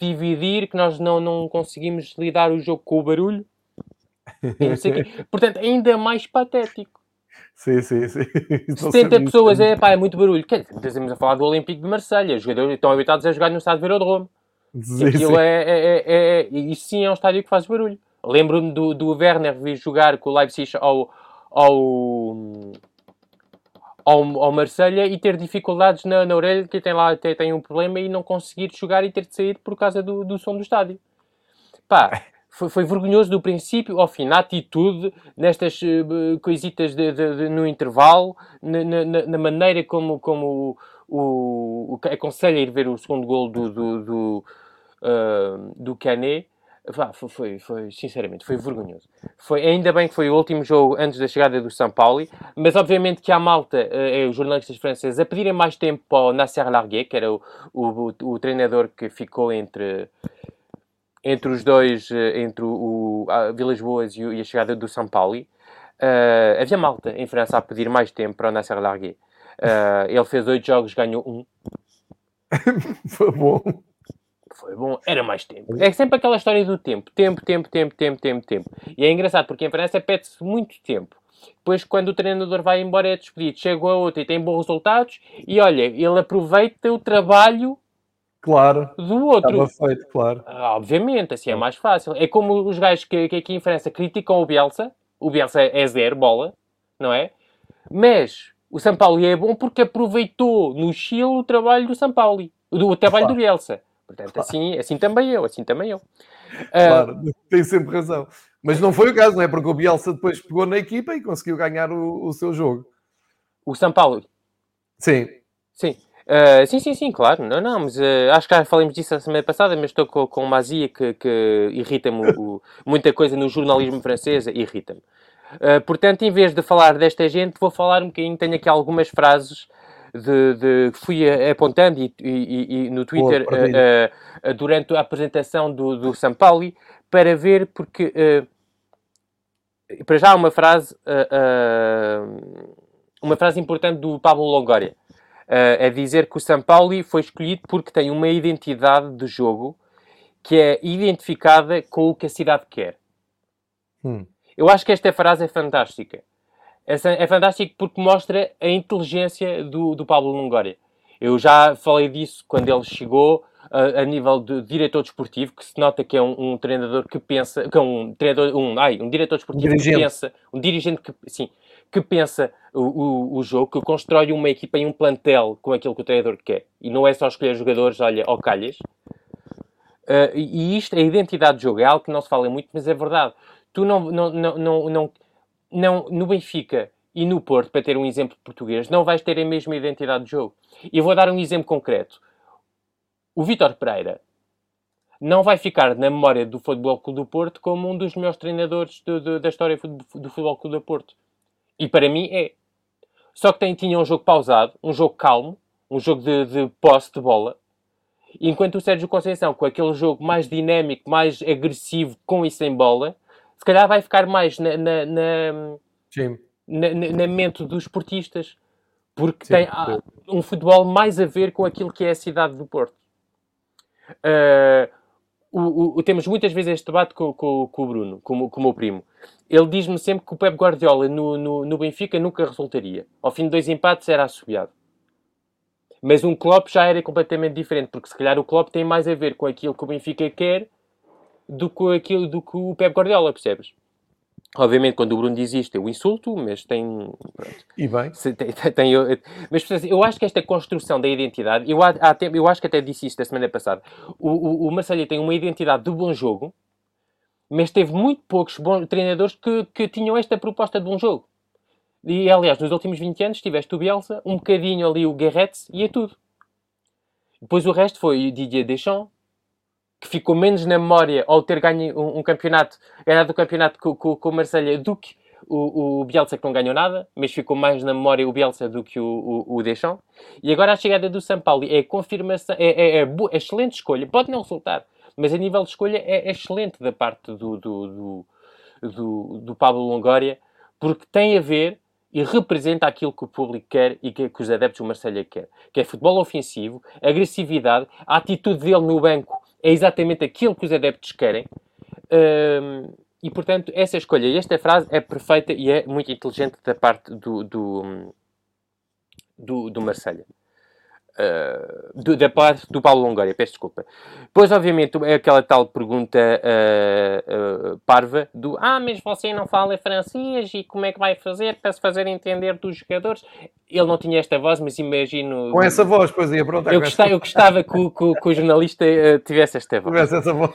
dividir, que nós não, não conseguimos lidar o jogo com o barulho. Portanto, ainda mais patético. Sim, sim, sim. 70 pessoas, é pá, é muito barulho. Quer dizer, estamos a falar do Olímpico de Marselha. Os jogadores estão habituados a jogar no estádio Velodrome. Sim, Aquilo sim. É, é, é, é, Isso sim é um estádio que faz barulho. Lembro-me do, do Werner vir jogar com o Leipzig ao, ao, ao, ao Marselha e ter dificuldades na, na orelha, que tem lá tem, tem um problema e não conseguir jogar e ter de sair por causa do, do som do estádio. Pá, foi, foi, vergonhoso do princípio ao fim, na atitude, nestas uh, coisitas de, de, de, no intervalo, na, na, na, maneira como, como o, o, aconselha a ir ver o segundo gol do, do, do, uh, do Canet. Foi, foi, foi, sinceramente, foi vergonhoso. Foi, ainda bem que foi o último jogo antes da chegada do São Paulo, mas obviamente que há malta, uh, os jornalistas franceses, a pedirem mais tempo para o Nasser Larguet, que era o, o, o, treinador que ficou entre entre os dois, eh, entre o, o Vilas Boas e, e, a chegada do São Paulo, uh, havia malta em França a pedir mais tempo para o Nasser Larguet. Uh, ele fez oito jogos, ganhou um. Foi bom. Foi bom, era mais tempo. É sempre aquela história do tempo. Tempo, tempo, tempo, tempo, tempo, tempo. E é engraçado porque em França pede-se muito tempo. Depois, quando o treinador vai embora, é despedido. Chega a outro e tem bons resultados. E olha, ele aproveita o trabalho Claro. Do outro. Estava feito, claro. Ah, obviamente, assim é mais fácil. É como os gajos que, que aqui em França criticam o Bielsa. O Bielsa é zero bola, não é? Mas o São Paulo é bom porque aproveitou no Chile o trabalho do São Paulo. O, o trabalho claro. do Bielsa. Portanto, claro. assim, assim também eu, assim também eu. Claro, uh, tem sempre razão. Mas não foi o caso, não é? Porque o Bielsa depois pegou na equipa e conseguiu ganhar o, o seu jogo. O São Paulo? Sim. Sim. Uh, sim, sim, sim, claro. Não, não, mas uh, acho que já falamos disso a semana passada, mas estou com, com uma azia que, que irrita-me muita coisa no jornalismo francês, irrita-me. Uh, portanto, em vez de falar desta gente, vou falar um bocadinho, tenho aqui algumas frases de, de fui apontando e, e, e no Twitter Boa, durante a apresentação do, do São Paulo para ver, porque para já uma frase uma frase importante do Pablo Longoria uh, é dizer que o São Paulo foi escolhido porque tem uma identidade de jogo que é identificada com o que a cidade quer. Hum. Eu acho que esta frase é fantástica. É fantástica porque mostra a inteligência do, do Pablo Longoria. Eu já falei disso quando ele chegou a, a nível de diretor desportivo, que se nota que é um, um treinador que pensa, que é um treinador, um, ai, um diretor desportivo que pensa, um dirigente que, sim, que pensa o, o, o, jogo, que constrói uma equipa e um plantel com aquilo que o treinador quer. E não é só escolher jogadores, olha, ao calhas. Uh, e isto, a identidade de jogo, é algo que não se fala muito, mas é verdade. Tu não, não, não, não, não, não no Benfica e no Porto, para ter um exemplo português, não vais ter a mesma identidade de jogo. E vou dar um exemplo concreto. O Vítor Pereira não vai ficar na memória do Futebol Clube do Porto como um dos melhores treinadores do, do, da história do Futebol Clube do Porto. E para mim é. Só que tem, tinha um jogo pausado, um jogo calmo, um jogo de, de posse de bola. Enquanto o Sérgio Conceição, com aquele jogo mais dinâmico, mais agressivo, com e sem bola, se calhar vai ficar mais na, na, na, na, na mente dos esportistas. Porque sim, tem sim. um futebol mais a ver com aquilo que é a cidade do Porto. Uh, o, o, temos muitas vezes este debate com, com, com o Bruno, com, com o meu primo. Ele diz-me sempre que o Pep Guardiola no, no, no, Benfica nunca resultaria. Ao fim de dois empates era assobiado. Mas um Klopp já era completamente diferente, porque se calhar o Klopp tem mais a ver com aquilo que o Benfica quer do que aquilo do que o Pep Guardiola, percebes? Obviamente, quando o Bruno diz isto, eu insulto, mas tem. Pronto, e bem. Tem, tem, tem, mas eu acho que esta construção da identidade, eu, há, eu acho que até disse isto a semana passada. O, o, o Marcelo tem uma identidade de bom jogo, mas teve muito poucos bons treinadores que, que tinham esta proposta de bom jogo. E aliás, nos últimos 20 anos tiveste o Bielsa, um bocadinho ali o Guerretes e é tudo. Depois o resto foi o Didier Deschamps, que ficou menos na memória ao ter ganho um, um campeonato, ganhado o campeonato com, com, com o Marselha do que o, o, Bielsa que não ganhou nada, mas ficou mais na memória o Bielsa do que o, o, o Deschamps. E agora a chegada do São Paulo é confirmação, é, é, é, é excelente escolha, pode não resultar, mas a nível de escolha é, é excelente da parte do, do, do, do, do Pablo Longoria, porque tem a ver e representa aquilo que o público quer e que, que os adeptos do Marselha quer, que é futebol ofensivo, agressividade, a atitude dele no banco é exatamente aquilo que os adeptos querem. Um, e, portanto, essa escolha e esta frase é perfeita e é muito inteligente da parte do, do, do, do Marselha. Uh, do, da parte do Paulo Longoria, peço desculpa. Pois, obviamente, é aquela tal pergunta uh, uh, parva do Ah, mas você não fala francês e como é que vai fazer para se fazer entender dos jogadores? Ele não tinha esta voz, mas imagino. Com essa voz, pois ia pronto. Eu gostava, eu gostava que, o, que, que o jornalista tivesse esta voz. Tivesse essa voz.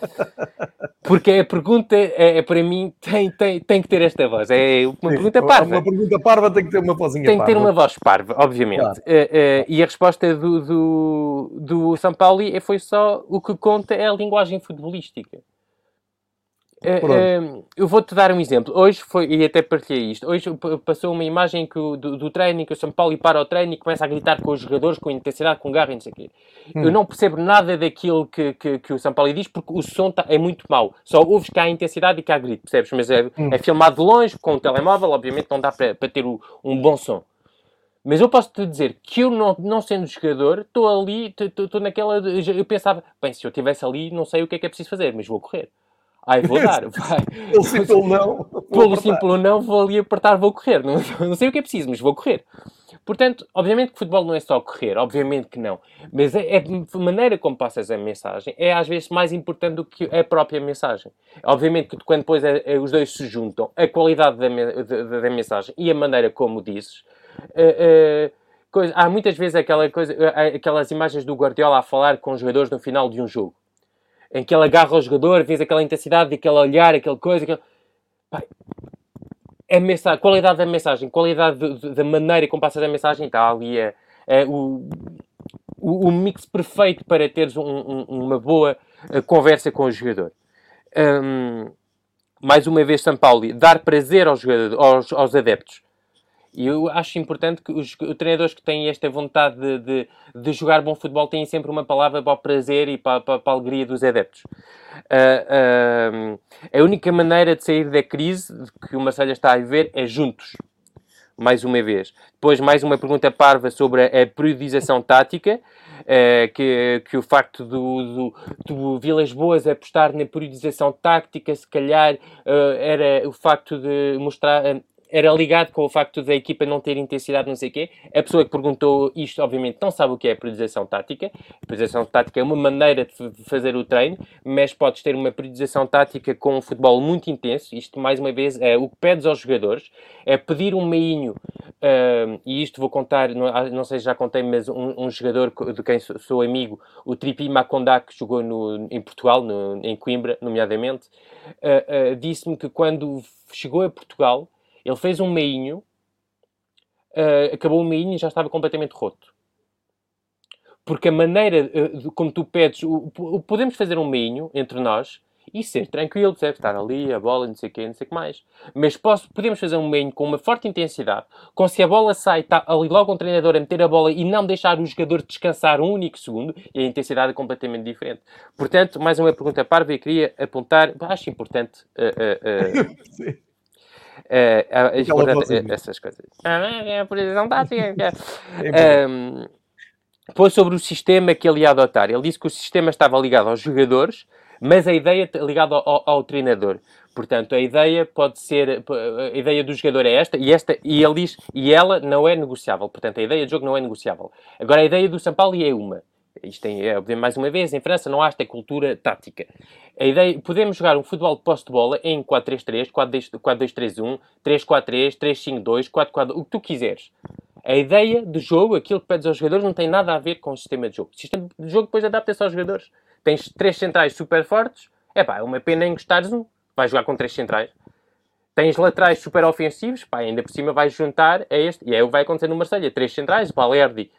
Porque a pergunta, é, é, para mim, tem, tem, tem que ter esta voz. É uma Sim, pergunta parva. Uma pergunta parva tem que ter uma vozinha Tem que ter uma voz parva, obviamente. Claro. e a resposta do, do, do São Paulo foi só o que conta é a linguagem futebolística. Uh, uh, eu vou-te dar um exemplo. Hoje foi, e até partilhei isto, hoje passou uma imagem que o, do, do treino que o São Paulo para o treino e começa a gritar com os jogadores com intensidade, com garra e não sei o quê. Hum. Eu não percebo nada daquilo que, que, que, o São Paulo diz porque o som tá, é muito mau. Só ouves que há intensidade e que há grito, percebes? Mas é, hum. é filmado de longe, com o telemóvel, obviamente não dá para, para ter o, um bom som. Mas eu posso te dizer que eu, não, não sendo jogador, estou ali, estou naquela. Eu pensava, bem, se eu estivesse ali, não sei o que é que é preciso fazer, mas vou correr. Ai, vou dar, vai. Pelo simples não. Pelo simples não, vou ali apertar, vou correr. Não, não sei o que é preciso, mas vou correr. Portanto, obviamente que futebol não é só correr, obviamente que não. Mas é, é a maneira como passas a mensagem é às vezes mais importante do que a própria mensagem. Obviamente que quando depois é, os dois se juntam, a qualidade da, da, da, mensagem e a maneira como dizes, uh, uh, coisa, há muitas vezes aquela coisa, aquelas imagens do Guardiola a falar com os jogadores no final de um jogo, em que ele agarra o jogador, vês aquela intensidade, aquele olhar, aquela coisa, aquele... Pai, a mensagem, qualidade da mensagem, qualidade da maneira como passa a mensagem, está ali é, é o, o, o, mix perfeito para teres um, um, uma boa uh, conversa com o jogador. Um, mais uma vez, São Paulo, dar prazer aos, aos, aos adeptos. E eu acho importante que os, treinadores que têm esta vontade de, de, de, jogar bom futebol têm sempre uma palavra para o prazer e para, para, para a alegria dos adeptos. Uh, uh, a única maneira de sair da crise que o Marcelo está a viver é juntos. Mais uma vez. Depois, mais uma pergunta parva sobre a, a periodização tática. Uh, que, que o facto do, do, do Vilas Boas apostar na periodização tática, se calhar era o facto de mostrar era ligado com o facto da equipa não ter intensidade, não sei o quê. A pessoa que perguntou isto, obviamente, não sabe o que é a periodização tática. A periodização tática é uma maneira de fazer o treino, mas podes ter uma periodização tática com um futebol muito intenso. Isto, mais uma vez, é o que pedes aos jogadores. É pedir um meinho, uh, e isto vou contar, não, ah, não sei se já contei, mas um, um jogador de quem sou, sou, amigo, o Tripi Macondá, que jogou no, em Portugal, no, em Coimbra, nomeadamente, uh, uh, disse-me que quando chegou a Portugal, ele fez um meinho, uh, acabou o meinho e já estava completamente roto. Porque a maneira uh, como tu pedes, o, o, podemos fazer um meinho entre nós e ser tranquilo, deve estar ali, a bola, não sei o não sei o que mais. Mas posso, podemos fazer um meinho com uma forte intensidade, com se a bola sai, está ali logo um treinador a meter a bola e não deixar o jogador descansar um único segundo, e a intensidade é completamente diferente. Portanto, mais uma pergunta parva e queria apontar, acho importante uh, uh, é, é, é, essas coisas. É a tática. um, pôs sobre o sistema que ele ia adotar. Ele disse que o sistema estava ligado aos jogadores, mas a ideia ligada ao, ao, treinador. Portanto, a ideia pode ser, a ideia do jogador é esta, e esta, e ele diz, e ela não é negociável. Portanto, a ideia do jogo não é negociável. Agora, a ideia do São Paulo é uma. Isto é, mais uma vez, em França não há esta cultura tática. A ideia, podemos jogar um futebol de posse de bola em 4-3-3, 4-2-3-1, 3-4-3, 3-5-2, 4-4, o que tu quiseres. A ideia do jogo, aquilo que pedes aos jogadores, não tem nada a ver com o sistema de jogo. O sistema de jogo depois adapta-se aos jogadores. Tens três centrais super fortes, é pá, é uma pena encostares um, vais jogar com três centrais. Tens laterais super ofensivos, pá, ainda por cima vais juntar a este, e é o que vai acontecer no Marselha. Três centrais, Balerdi,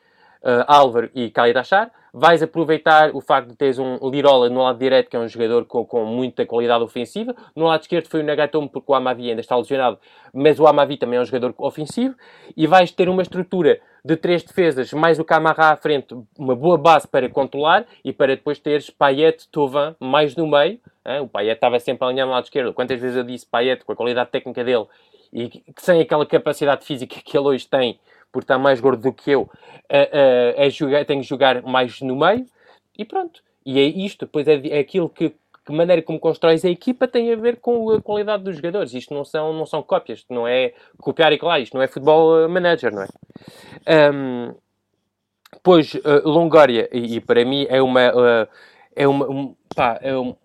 uh, Álvaro e Khalid Achar. Vais aproveitar o facto de teres um Lirola no lado direito, que é um jogador com, com muita qualidade ofensiva. No lado esquerdo foi o Nagatomo, porque o Amavi ainda está lesionado, mas o Amavi também é um jogador ofensivo. E vais ter uma estrutura de três defesas, mais o Camarra à frente, uma boa base para controlar e para depois teres Payet, Tovan mais no meio. Hein? O Payet estava sempre alinhado no lado esquerdo. Quantas vezes eu disse Payet, com a qualidade técnica dele e sem aquela capacidade física que ele hoje tem, por estar mais gordo do que eu, uh, é jogar, tenho que jogar mais no meio e pronto. E é isto, depois é, é aquilo que, que maneira como constróis a equipa tem a ver com a qualidade dos jogadores. Isto não são, não são cópias, não é copiar e colar, isto não é futebol manager, não é? Um, pois, uh, Longoria, e, e, para mim é uma. Uh, é uma. Um, pá, é um,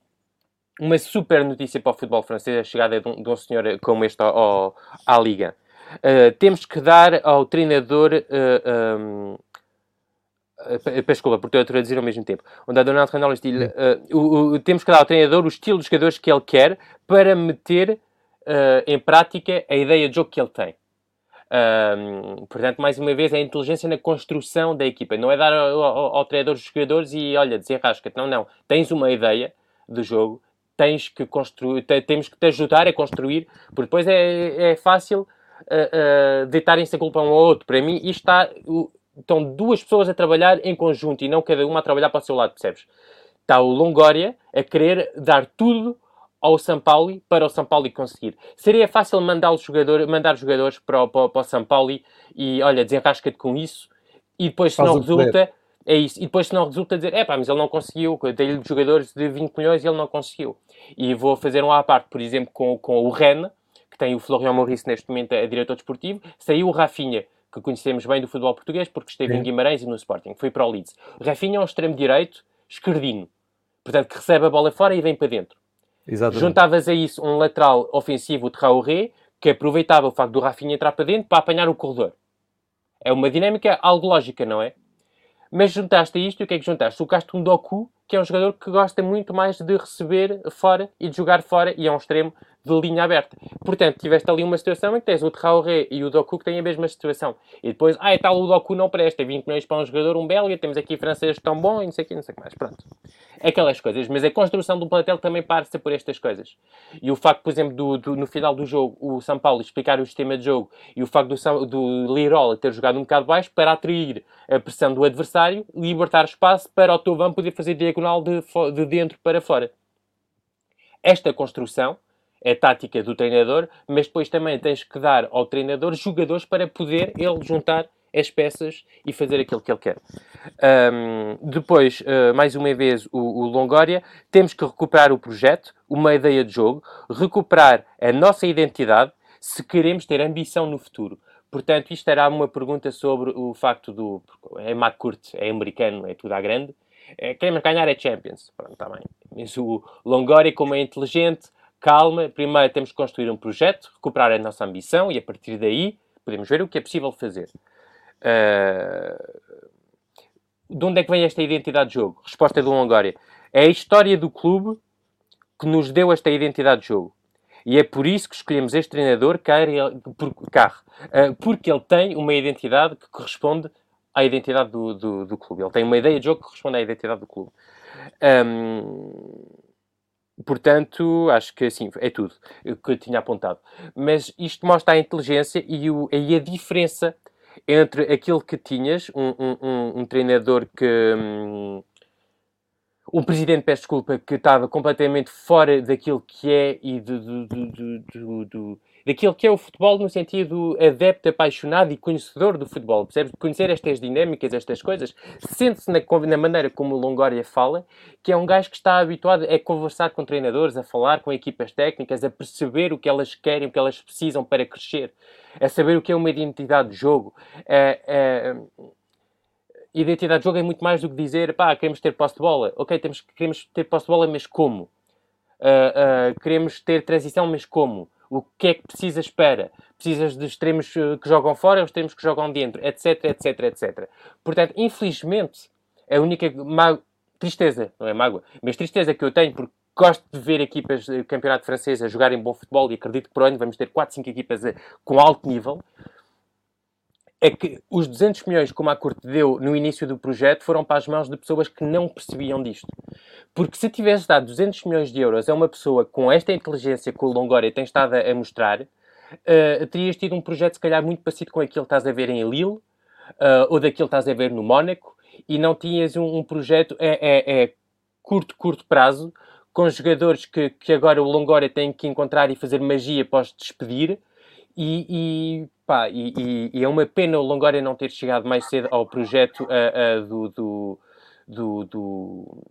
uma super notícia para o futebol francês a chegada de um, de um senhor como este ao, ao, à Liga. Uh, temos que dar ao treinador. Uh, um, uh, desculpa, porque estou a traduzir ao mesmo tempo. Onde a Donald Randall uh, o, o, temos que dar ao treinador o estilo de jogadores que ele quer para meter uh, em prática a ideia de jogo que ele tem. Um, portanto, mais uma vez, é a inteligência na construção da equipa. Não é dar ao, ao, ao treinador os jogadores e, olha, desenrasca-te. Não, não. Tens uma ideia do jogo, tens que construir, temos que te ajudar a construir, porque depois é, é fácil uh, uh, deitarem-se a culpa um ao outro. Para mim, isto está. Uh, estão duas pessoas a trabalhar em conjunto e não cada uma a trabalhar para o seu lado, percebes? Está o Longoria a querer dar tudo ao São Paulo para o São Paulo conseguir. Seria fácil mandar, jogador, mandar jogadores para o, para, para o São Paulo e, olha, desenrasca-te com isso e depois se não resulta, é isso. E depois se não resulta dizer, é pá, mas ele não conseguiu, dei-lhe jogadores de 20 milhões e ele não conseguiu. E vou fazer um à parte, por exemplo, com, com o Rennes, tem o Florian Maurice neste momento a diretor desportivo, saiu o Rafinha, que conhecemos bem do futebol português, porque esteve em Guimarães e no Sporting, foi para o Leeds. O Rafinha é um extremo direito, esquerdino, portanto que recebe a bola fora e vem para dentro. Exatamente. Juntavas a isso um lateral ofensivo, o Traoré, que aproveitava o facto do Rafinha entrar para dentro para apanhar o corredor. É uma dinâmica algo lógica, não é? Mas juntaste a isto e o que é que juntaste? Colocaste um Doku, que é um jogador que gosta muito mais de receber fora e de jogar fora e é um extremo de linha aberta. Portanto, tiveste ali uma situação em que tens o Traoré e o Doku que têm a mesma situação. E depois, ah, é tal, o Doku não presta, 20 milhões para um jogador, um belga, temos aqui francês tão bom e não sei o que, não sei o que mais. Pronto. Aquelas coisas. Mas a construção do plantel também passa por estas coisas. E o facto, por exemplo, do, do, no final do jogo, o São Paulo explicar o sistema de jogo e o facto do, do Lirola ter jogado um bocado baixo para atrair a pressão do adversário, libertar espaço para o Tovan poder fazer diagonal de, de dentro para fora. Esta construção é tática do treinador, mas depois também tens que dar ao treinador jogadores para poder ele juntar as peças e fazer aquilo que ele quer. Um, depois, uh, mais uma vez, o, o, Longoria, temos que recuperar o projeto, uma ideia de jogo, recuperar a nossa identidade se queremos ter ambição no futuro. Portanto, isto era uma pergunta sobre o facto do. É McCourt, é americano, é tudo à grande. É, queremos ganhar a Champions. Pronto, está bem. Mas o Longoria, como é inteligente, calma. Primeiro temos que construir um projeto, recuperar a nossa ambição e a partir daí podemos ver o que é possível fazer. Uh... De onde é que vem esta identidade de jogo? Resposta do Longoria. É a história do clube que nos deu esta identidade de jogo. E é por isso que escolhemos este treinador, Carro, uh, porque ele tem uma identidade que corresponde à identidade do, do, do, clube. Ele tem uma ideia de jogo que corresponde à identidade do clube. Um, Portanto, acho que assim, é tudo que eu tinha apontado. Mas isto mostra a inteligência e, o, e a diferença entre aquilo que tinhas, um, um, um treinador que. Um, um presidente, peço desculpa, que estava completamente fora daquilo que é e do, do, do, do daquilo que é o futebol no sentido adepto, apaixonado e conhecedor do futebol. Percebes? Conhecer estas dinâmicas, estas coisas. Sente-se na, na, maneira como o Longoria fala, que é um gajo que está habituado a conversar com treinadores, a falar com equipas técnicas, a perceber o que elas querem, o que elas precisam para crescer, a saber o que é uma identidade de jogo. identidade de jogo é muito mais do que dizer, pá, queremos ter posse de bola. Ok, temos, queremos ter posse de bola, mas como? Uh, uh, queremos ter transição, mas como? O que é que precisas para. Precisas de extremos eh, que jogam fora, extremos que jogam dentro, etc, etc, etc. Portanto, infelizmente, a única tristeza, não é mágoa, mas tristeza que eu tenho, porque gosto de ver equipas do campeonato francês a jogarem bom futebol e acredito que por ano vamos ter 4, 5 equipas eh, com alto nível é que os 200 milhões que o Macurte deu no início do projeto foram para as mãos de pessoas que não percebiam disto. Porque se tivesse dado 200 milhões de euros a uma pessoa com esta inteligência que o Longoria tem estado a, mostrar, uh, terias tido um projeto se calhar muito parecido com aquilo que estás a ver em Lille, uh, ou daquilo que estás a ver no Mónaco, e não tinhas um, um projeto é, curto, curto prazo, com jogadores que, que agora o Longoria tem que encontrar e fazer magia após despedir, e, e, pá, e, e, é uma pena o Longoria não ter chegado mais cedo ao projeto uh, uh, do, do, do, do,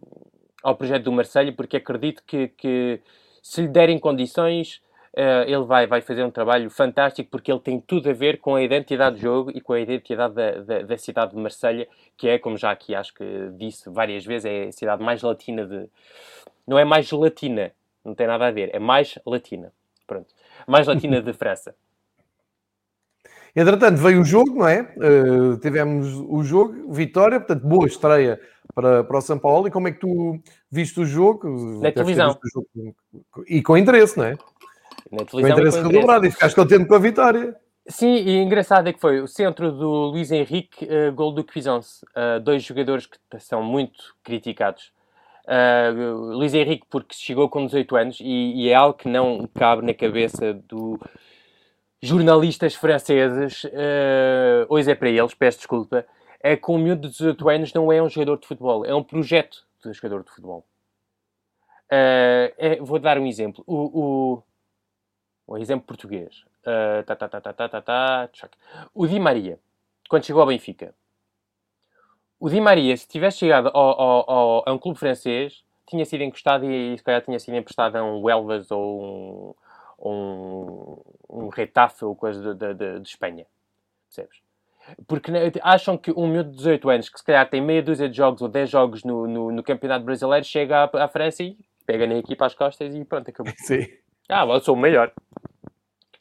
ao projeto do Marseille, porque acredito que, que se lhe derem condições, uh, ele vai, vai fazer um trabalho fantástico, porque ele tem tudo a ver com a identidade do jogo e com a identidade da, da, da cidade de Marselha, que é, como já aqui acho que disse várias vezes, é a cidade mais latina de... Não é mais latina, não tem nada a ver, é mais latina. Pronto. Mais latina de França. Entretanto, veio o jogo, não é? Uh, tivemos o jogo, vitória, portanto, boa estreia para, para o São Paulo. E como é que tu viste o jogo? Na televisão. Jogo, e com interesse, não é? Na televisão. Com interesse redobrado e ficaste contente com a vitória. Sim, e engraçado é que foi o centro do Luís Henrique, uh, gol do Cuisance. Uh, dois jogadores que são muito criticados. Uh, Luís Henrique, porque chegou com 18 anos e, e, é algo que não cabe na cabeça do jornalistas franceses, uh, hoje é para eles, peço desculpa, é que um miúdo de 18 anos não é um jogador de futebol, é um projeto de jogador de futebol. Uh, é, vou dar um exemplo. O, o, um exemplo português. Uh, tá, tá, tá, tá, tá, tá, tá, o Di Maria, quando chegou ao Benfica. O Di Maria, se tivesse chegado ao, ao, ao, a um clube francês, tinha sido encostado e, se calhar tinha sido emprestado a um Elvas ou um um, Retafe ou coisa de, de, de Espanha. Percebes? Porque acham que um miúdo de 18 anos, que se calhar tem meia dúzia de jogos ou 10 jogos no, no, no Campeonato Brasileiro, chega à, à, França e pega na equipa às costas e pronto, acabou. Sim. Ah, eu sou o melhor.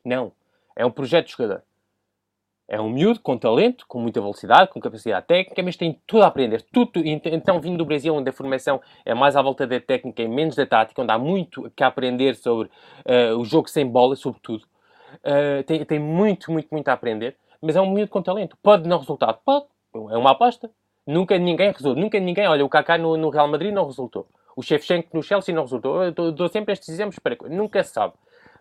Não. É um projeto de jogador. É um miúdo com talento, com muita velocidade, com capacidade técnica, mas tem tudo a aprender. Tudo. Então, vindo do Brasil, onde a formação é mais à volta da técnica e menos da tática, onde há muito que aprender sobre uh, o jogo sem bola, sobretudo. Uh, tem, tem muito, muito, muito a aprender. Mas é um miúdo com talento. Pode não resultar? Pode. É uma aposta. Nunca ninguém resultou. Nunca ninguém... Olha, o Kaká no, no Real Madrid não resultou. O Shevchenko no Chelsea não resultou. Eu dou sempre estes exemplos para... Nunca se sabe.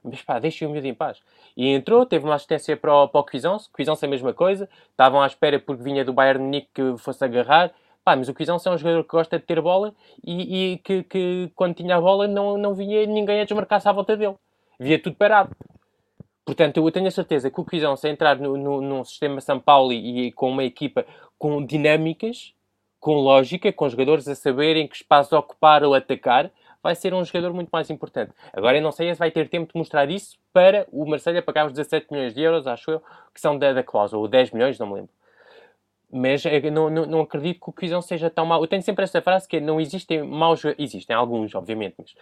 Mas pá, deixem o miúdo em paz. E entrou, teve uma assistência para o, para o Cuisance. Cuisance é a mesma coisa. Estavam à espera porque vinha do Bayern Munique que fosse agarrar. Pá, mas o Cuisance é um jogador que gosta de ter bola e, e que, que, quando tinha a bola não, não vinha ninguém a desmarcar-se à volta dele. Via tudo parado. Portanto, eu tenho a certeza que o Cuisance entrar no, no, num sistema São Paulo e, e com uma equipa com dinâmicas, com lógica, com jogadores a saberem que espaço ocupar ou atacar, vai ser um jogador muito mais importante. Agora eu não sei se vai ter tempo de mostrar isso para o Marseille pagar os 17 milhões de euros, acho eu, que são da, da cláusula, ou 10 milhões, não me lembro. Mas não, não, não acredito que o Quizão seja tão mau. Eu tenho sempre esta frase que é, não existem maus Existem alguns, obviamente, mas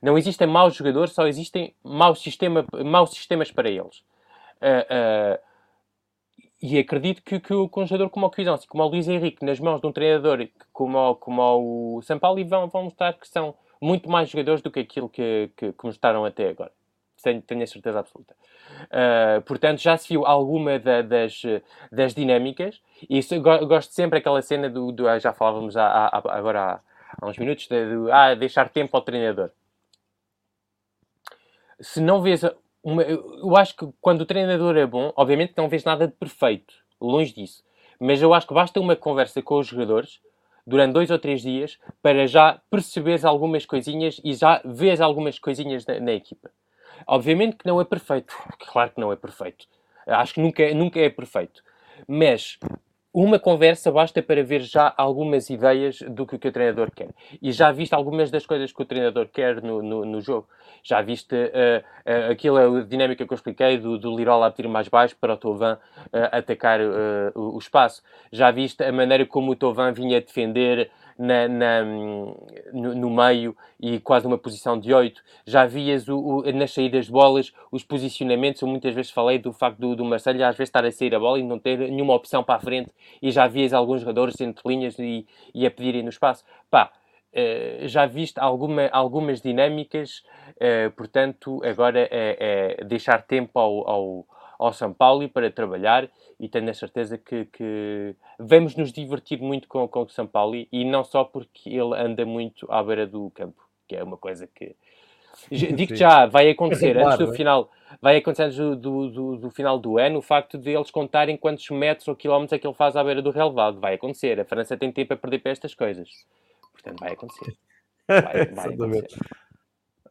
não existem maus jogadores, só existem maus, sistema, maus sistemas para eles. Uh, uh, e acredito que, que, que um jogador como o Quizão, assim, como o Luís Henrique, nas mãos de um treinador como, como o São Paulo, vão, vão mostrar que são muito mais jogadores do que aquilo que, que, que mostraram até agora. Tenho, tenho a certeza absoluta. Uh, portanto, já se viu alguma da, das, das dinâmicas. E isso, eu gosto sempre daquela cena do, do. Já falávamos há, há, agora há, há, uns minutos, de, de ah, deixar tempo ao treinador. Se não vês. Uma, eu acho que quando o treinador é bom, obviamente não vês nada de perfeito, longe disso. Mas eu acho que basta uma conversa com os jogadores durante dois ou três dias para já perceberes algumas coisinhas e já vês algumas coisinhas na, na, equipa. Obviamente que não é perfeito. Claro que não é perfeito. Acho que nunca, nunca é perfeito. Mas uma conversa basta para ver já algumas ideias do que, o treinador quer. E já viste algumas das coisas que o treinador quer no, no, no jogo. Já viste uh, uh, a dinâmica que eu expliquei do, do Lirola a pedir mais baixo para o Tovan uh, atacar o, o, espaço. Já viste a maneira como o Tovan vinha defender na, na no, no, meio e quase numa posição de 8. Já vias o, o, nas saídas de bolas os posicionamentos. Eu muitas vezes falei do facto do, do Marcelo às vezes estar a sair a bola e não ter nenhuma opção para a frente. E já vias alguns jogadores entre linhas e, e a pedirem no espaço. Pá, Uh, já viste alguma, algumas dinâmicas, uh, portanto, agora é, é deixar tempo ao, ao, ao São Paulo para trabalhar e tenho a certeza que, que vamos nos divertir muito com, com o São Paulo e não só porque ele anda muito à beira do campo, que é uma coisa que digo já, vai acontecer antes do final, vai acontecer antes do, do, do, do, final do ano o facto de eles contarem quantos metros ou quilómetros é que ele faz à beira do relevado. Vai acontecer. A França tem tempo a perder para estas coisas. Portanto, vai acontecer. Vai, vai acontecer.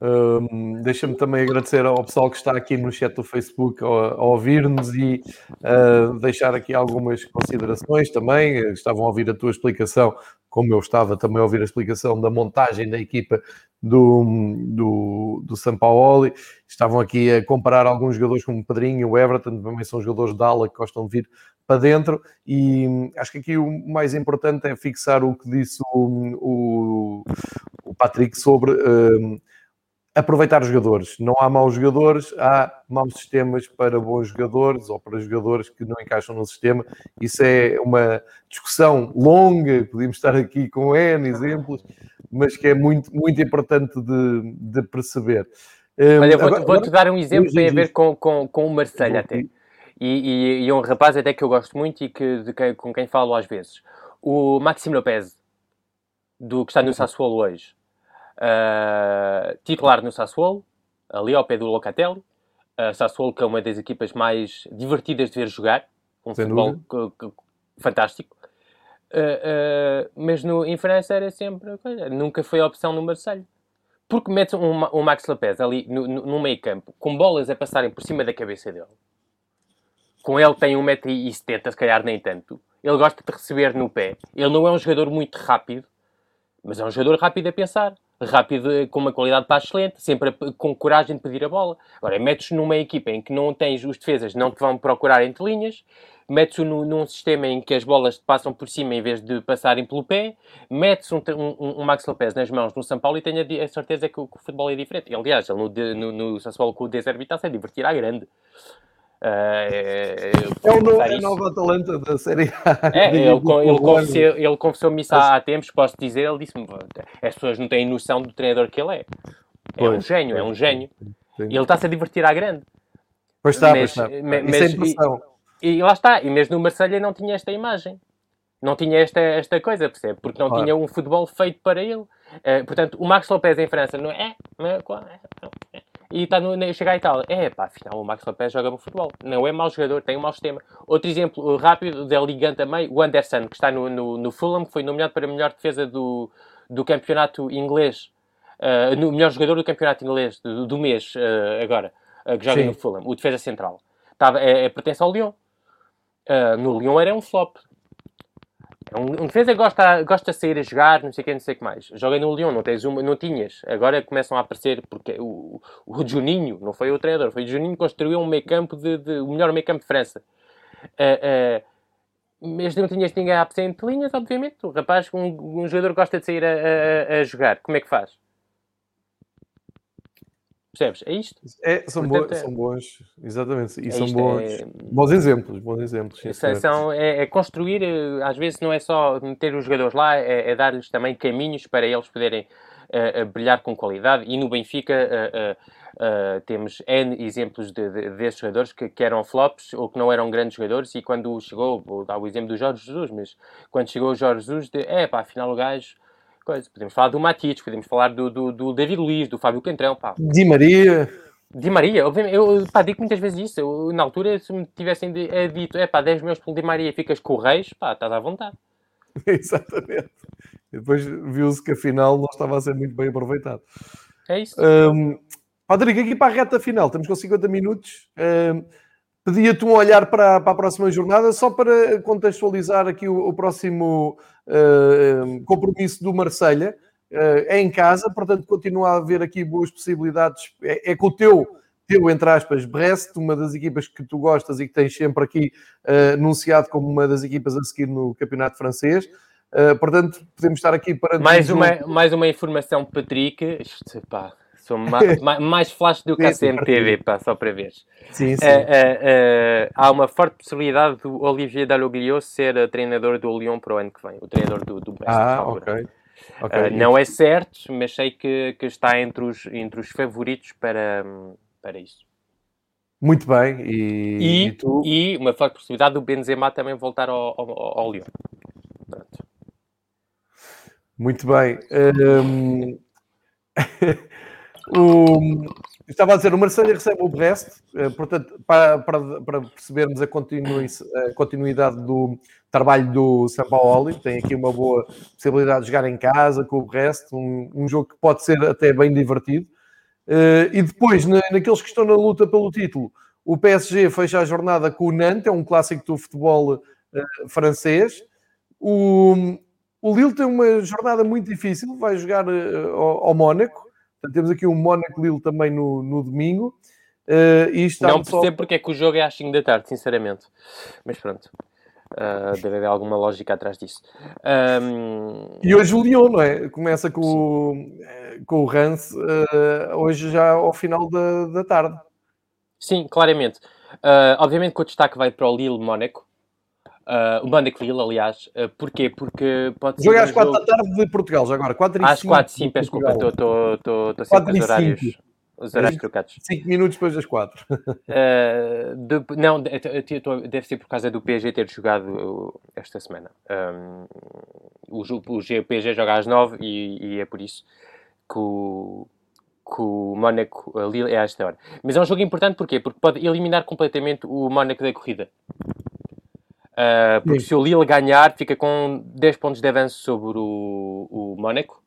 Um, Deixa-me também agradecer ao pessoal que está aqui no chat do Facebook a, a ouvir-nos e uh, deixar aqui algumas considerações também. Estavam a ouvir a tua explicação, como eu estava também a ouvir a explicação da montagem da equipa do, do, do São Paulo. Estavam aqui a comparar alguns jogadores como o Padrinho e o Everton, também são jogadores de ala que gostam de vir para dentro. E acho que aqui o mais importante é fixar o que disse o, o, o Patrick sobre. Uh, aproveitar os jogadores. Não há maus jogadores, há maus sistemas para bons jogadores ou para jogadores que não encaixam no sistema. Isso é uma discussão longa, podemos estar aqui com N exemplos, mas que é muito, muito importante de, de perceber. Olha, vou-te vou dar um exemplo que tem a ver com, com, com o Marseille até. E, e, e, um rapaz até que eu gosto muito e que, com quem falo às vezes. O Maxime Lopez, do que está no Sassuolo hoje uh, titular no Sassuolo, ali ao pé do Locatelli. Uh, Sassuolo que é uma das equipas mais divertidas de ver jogar, um Sem futebol fantástico. Uh, uh, mas no, em França era sempre, nunca foi a opção no Marseille. Porque mete um, um Max Lopez ali no, no, no, meio campo, com bolas a passarem por cima da cabeça dele. Com ele tem 1,70m, se calhar nem tanto. Ele gosta de receber no pé. Ele não é um jogador muito rápido, mas é um jogador rápido a pensar rápido, com uma qualidade para excelente, sempre com coragem de pedir a bola. Agora, metes numa equipa em que não tens os defesas, não te vão procurar entre linhas, metes-o num sistema em que as bolas te passam por cima em vez de passarem pelo pé, metes um, um, um Max Lopez nas mãos no São Paulo e tenho a, certeza que o, que o, futebol é diferente. Aliás, ele no, no, no São Paulo com o Deserbi está-se a divertir à grande. É, é, o no, é a nova Atalanta da Série A. É, ele, ele, confessou, ele confessou-me isso há, há tempos, posso dizer. Ele disse-me: as pessoas não têm noção do treinador que ele é. É um gênio, é um gênio. E ele está-se a divertir à grande. Pois está, mas, pois está. Mas, mas, e, e, lá está, e mesmo no Marselha não tinha esta imagem. Não tinha esta, esta coisa, percebe? Porque não claro. tinha um futebol feito para ele. Uh, portanto, o Max Lopes em França não é, não é, é, é e está no, chega à Itália. É pá, afinal o Max Lopes joga bom futebol. Não é mau jogador, tem um mau sistema. Outro exemplo rápido da Liga também, o Anderson, que está no, no, no Fulham, que foi nomeado para a melhor defesa do, do campeonato inglês. Uh, no melhor jogador do campeonato inglês do, do mês, uh, agora, uh, que joga Sim. no Fulham, o defesa central. Estava, é, é, pertence ao Lyon. no Lyon era um flop. Um, um defesa gosta, gosta de sair a jogar, não sei o que, não sei o que mais. Joga no Lyon, não, tens uma, não tinhas. Agora começam a aparecer, porque o, o Juninho, não foi o treinador, foi o Juninho que construiu um meio campo, de, de, o melhor meio campo de França. Uh, uh, mas não tinhas ninguém a entre linhas, obviamente. O rapaz, um, um jogador gosta de sair a, a, a jogar. Como é que faz? Percebes? É isto. É, são, Portanto, bo é... são bons, exatamente. E é são bons, é... bons exemplos. Bons exemplos são, é, é, construir, eh, às vezes não é só meter os jogadores lá, é, é dar-lhes também caminhos para eles poderem uh, uh, brilhar com qualidade. E no Benfica uh, temos N exemplos de, de, desses jogadores que, que, eram flops ou que não eram grandes jogadores. E quando chegou, vou dar o exemplo do Jorge Jesus, mas quando chegou o Jorge Jesus, de, é pá, afinal o gajo coisa. Podemos falar do Matites, podemos falar do, do, do David Luiz, do Fábio Cantrão, pá. Di Maria. Di Maria, obviamente, eu pá, digo muitas vezes isso. Eu, na altura, se me tivessem eh, dito, é pá, 10 milhões pelo Di Maria ficas com o Reis, pá, estás à vontade. Exatamente. E depois viu-se que afinal não estava a ser muito bem aproveitado. É isso. Um, Rodrigo, aqui para a reta final, estamos com 50 minutos. Um, Pedia-te um olhar para, para, a próxima jornada, só para contextualizar aqui o, o próximo compromisso do Marselha Uh, é em casa, portanto, continua a haver aqui boas possibilidades. É, é com o teu, teu, entre aspas, Brest, uma das equipas que tu gostas e que tens sempre aqui uh, anunciado como uma das equipas a seguir no campeonato francês. Uh, portanto, podemos estar aqui para. Mais uma, mais uma informação, Patrick. Pá, Sou mais, mais flash do que a CMTV, pá, só para ver. Sim, sim. Uh, uh, uh, há uma forte possibilidade do Olivier Dalloglio ser treinador do Lyon para o ano que vem, o treinador do, do Brest. Ah, ok. okay. não é certo, mas sei que, que está entre os, entre os favoritos para, para isso. Muito bem. E, e, e, tu? e uma forte possibilidade do Benzema também voltar ao, ao, ao Lyon. Pronto. Muito bem. Um... O, estava a dizer, o Marseille recebe o Brest, eh, portanto, para, para, para percebermos a, a, continuidade do trabalho do São Paulo, tem aqui uma boa possibilidade de jogar em casa com o Brest, um, um jogo que pode ser até bem divertido. Uh, e depois, na, naqueles que estão na luta pelo título, o PSG fecha a jornada com o Nantes, é um clássico do futebol uh, francês. O, o Lille tem uma jornada muito difícil, vai jogar ao, ao Mónaco. Portanto, temos aqui um Mónaco Lille também no, no domingo. Uh, e não percebo só... porque é que o jogo é às 5 da tarde, sinceramente. Mas pronto. Uh, deve haver alguma lógica atrás disso. Um... E hoje o Lyon, não é? Começa com, o, com o Rance uh, hoje já ao final da, da tarde. Sim, claramente. Uh, obviamente que o destaque vai para o Lille Mónaco. Uh, o Bandicoot, aliás. Uh, porquê? Porque pode ser. Jogo às 4 jogo... da tarde de Portugal, já agora. 4 e às 4, sim, peço desculpa, estou sempre os horários. Os horários trocados. 5 minutos depois das 4. uh, ah, de, não, deve ser por causa do PSG ter jogado esta semana. Um, o, o PSG joga às 9 e, e é por isso que o, que o Mónaco é a esta hora. Mas é um jogo importante porquê? Porque pode eliminar completamente o Mónaco da corrida. Uh, porque Sim. se o Lille ganhar, fica com 10 pontos de avanço sobre o, o Mónaco.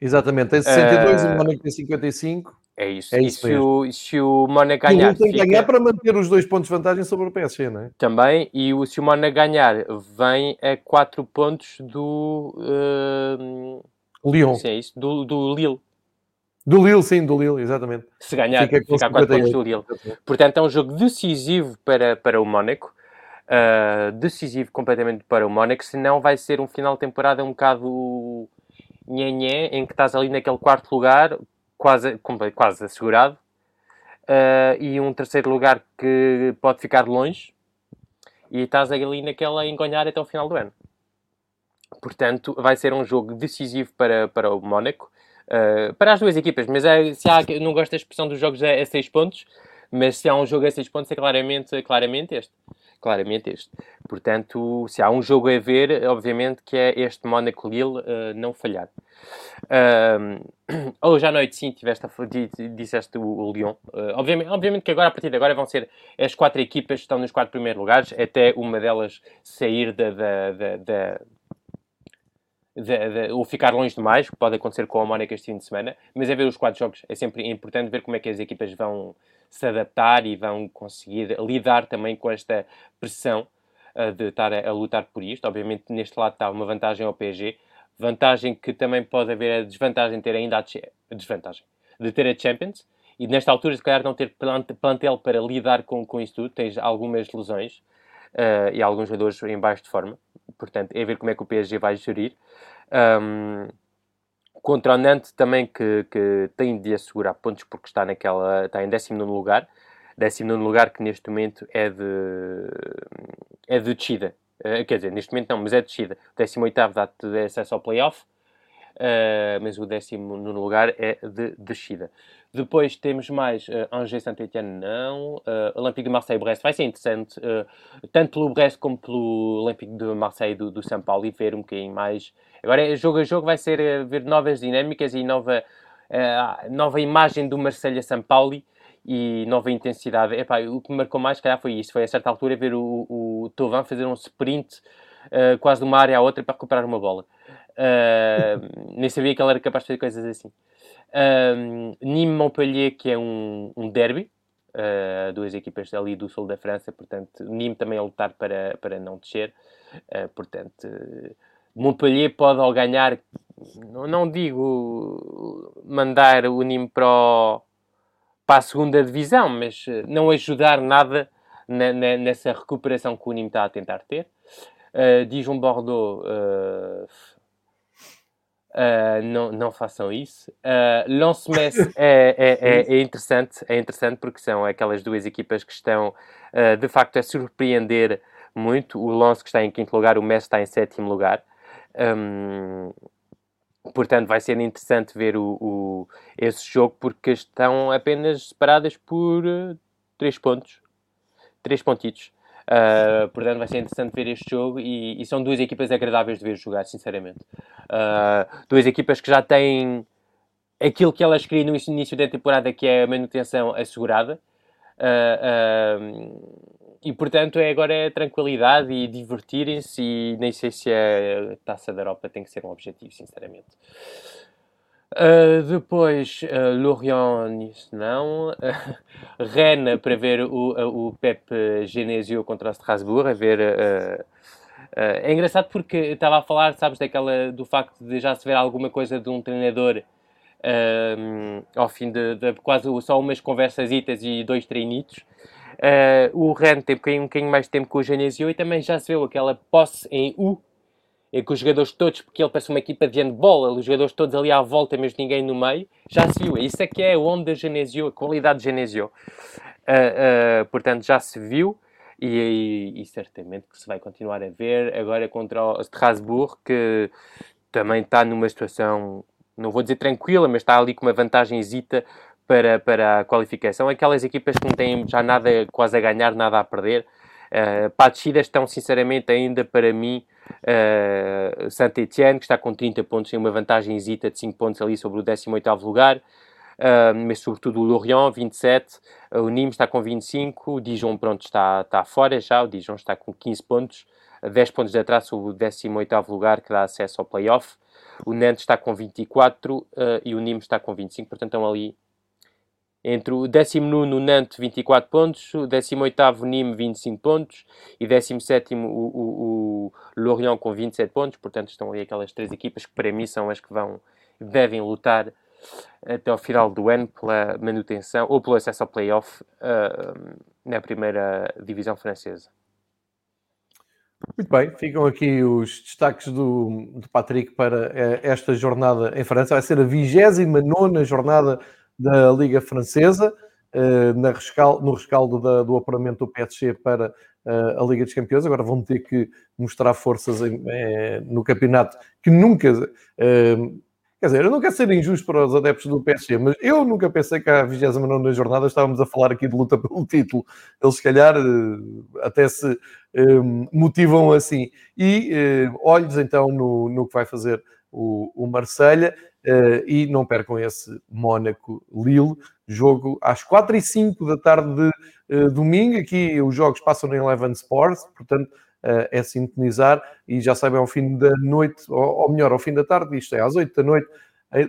Exatamente, tem 62 uh, e o Mónaco tem 55. É isso. É isso e se o, se o Mónaco ganhar. Tem que ganhar para manter os dois pontos de vantagem sobre o PSG, não é? Também, e o, se o Mónaco ganhar, vem a 4 pontos do. Uh... Lyon. Sim, é isso, do, do Lille. Do Lille, sim, do Lille, exatamente. Se ganhar, fica, fica a 4 pontos do Lille. Portanto, é um jogo decisivo para, para o Mónaco uh, decisivo completamente para o Mónaco, senão vai ser um final de temporada um bocado nhenhé, em que estás ali naquele quarto lugar, quase, quase assegurado, uh, e um terceiro lugar que pode ficar longe e estás ali naquela engonhar até o final do ano. Portanto, vai ser um jogo decisivo para, para o Mónaco, uh, para as duas equipas, mas é, se há, não gosto da expressão dos jogos a, a 6 pontos, mas se há um jogo a 6 pontos é claramente, claramente este. Claramente este. Portanto, se há um jogo a ver, obviamente que é este Mónaco-Lille uh, não falhar. Uh, hoje à noite, sim, tiveste a, disseste o, o Lyon. Uh, obviamente, obviamente que agora, a partir de agora, vão ser as quatro equipas que estão nos quatro primeiros lugares, até uma delas sair da, da, da, da de, de, ou ficar longe demais, que pode acontecer com o Mónaco este fim de semana, mas é ver os quatro jogos. É sempre importante ver como é que as equipas vão se adaptar e vão conseguir lidar também com esta pressão uh, de estar a, a, lutar por isto. Obviamente, neste lado está uma vantagem ao PSG, vantagem que também pode haver a desvantagem de ter ainda a, a desvantagem de ter a Champions e nesta altura, se calhar, não ter plantel para lidar com, com isso tudo. Tens algumas lesões uh, e alguns jogadores em baixo de forma. Portanto, é ver como é que o PSG vai gerir. Um, contra o Nantes também que, que tem de assegurar pontos porque está naquela está em 19 lugar. 19 lugar que neste momento é de é de descida. Uh, quer dizer, neste momento não, mas é de descida. O 18 dá-te acesso ao playoff uh, mas o 19 lugar é de descida depois temos mais uh, Angers Saint-Etienne, não. Uh, Olympique de Marseille-Brest vai ser interessante, uh, tanto pelo Brest como pelo Olympique de Marseille do, do São Paulo, e ver um bocadinho mais. Agora, jogo a jogo, vai ser uh, ver novas dinâmicas e nova, nova imagem do Marseille-São Paulo e nova intensidade. Epá, o que me marcou mais, calhar, foi isso: foi a certa altura ver o, o Tovan fazer um sprint quase de uma área à outra para recuperar uma bola. Nem sabia que ele era capaz de fazer coisas assim. Um, Nîmes-Montpellier, que é um, um derby, uh, duas equipas ali do sul da França, portanto, Nîmes também a lutar para, para não descer, uh, portanto, Montpellier pode ao ganhar, não, não digo mandar o Nîmes para, o, para a segunda divisão, mas não ajudar nada na, na, nessa recuperação que o Nîmes está a tentar ter. Uh, Dijon-Bordeaux uh, não, não façam isso. Uh, lance é, é, é, é, interessante, é interessante porque são aquelas duas equipas que estão uh, de facto a surpreender muito. O Lance que está em quinto lugar, o Messi está em sétimo lugar. Um, portanto, vai ser interessante ver o, o, esse jogo porque estão apenas separadas por uh, três pontos, três pontitos. Uh, portanto, vai ser interessante ver este jogo e, e, são duas equipas agradáveis de ver jogar, sinceramente. Uh, duas equipas que já têm aquilo que elas queriam no início da temporada, que é a manutenção assegurada. Uh, e portanto é agora é tranquilidade e divertirem-se e nem sei se a taça da Europa tem que ser um objetivo, sinceramente. Uh, depois, uh, Lorient, não. Uh, Rennes, para ver o, o Pep Genesio contra Strasbourg, a ver... Uh, é engraçado porque estava a falar, sabes, daquela, do facto de já se ver alguma coisa de um treinador ao fim de, de, quase só umas conversas e dois treinitos. o Rennes tem um bocadinho, um bocadinho mais tempo com o Genesio e também já se viu aquela posse em U que os jogadores todos, porque ele parece uma equipa de handball, os jogadores todos ali à volta, mas ninguém no meio, já se viu. Isso é que é a onda Genesio, a qualidade de Genesio. Uh, uh, portanto, já se viu e, e, e, certamente que se vai continuar a ver agora contra o Strasbourg, que também está numa situação, não vou dizer tranquila, mas está ali com uma vantagem hesita para, para a qualificação. Aquelas equipas que não têm já nada quase a ganhar, nada a perder. Uh, para a descida estão, sinceramente, ainda para mim, Uh, Saint-Etienne, que está com 30 pontos, tem uma vantagem de 5 pontos ali sobre o 18º lugar. Uh, mas sobretudo o Lorient, 27, uh, o Nîmes está com 25, o Dijon, pronto, está, está fora já, o Dijon está com 15 pontos, 10 pontos de atraso sobre o 18º lugar, que dá acesso ao playoff. O Nantes está com 24 uh, e o Nîmes está com 25, portanto estão ali entre o 19 Nantes 24 pontos, o 18 Nîmes 25 pontos e 17 o, o, o Lorient com 27 pontos. Portanto, estão ali aquelas três equipas que para mim são as que vão, devem lutar até ao final do ano pela manutenção ou pelo acesso ao playoff uh, na primeira divisão francesa. Muito bem, ficam aqui os destaques do, do Patrick para eh, esta jornada em França. Vai ser a 29 jornada da Liga Francesa. na rescal, no rescaldo da, do apuramento do PSG para a Liga dos Campeões. Agora vão ter que mostrar forças em, no campeonato que nunca. Quer dizer, eu não quero ser injusto para os adeptos do PSG, mas eu nunca pensei que à 29 jornada estávamos a falar aqui de luta pelo título. Eles, se calhar, até se motivam assim. E olhos então no, no que vai fazer o, o Marselha e não percam esse Mónaco-Lille, jogo às 4 e 5 da tarde de uh, domingo. Aqui os jogos passam na Eleven Sports, portanto uh, é sintonizar e já sabem ao fim da noite, ou, melhor, ao fim da tarde, isto é às 8 da noite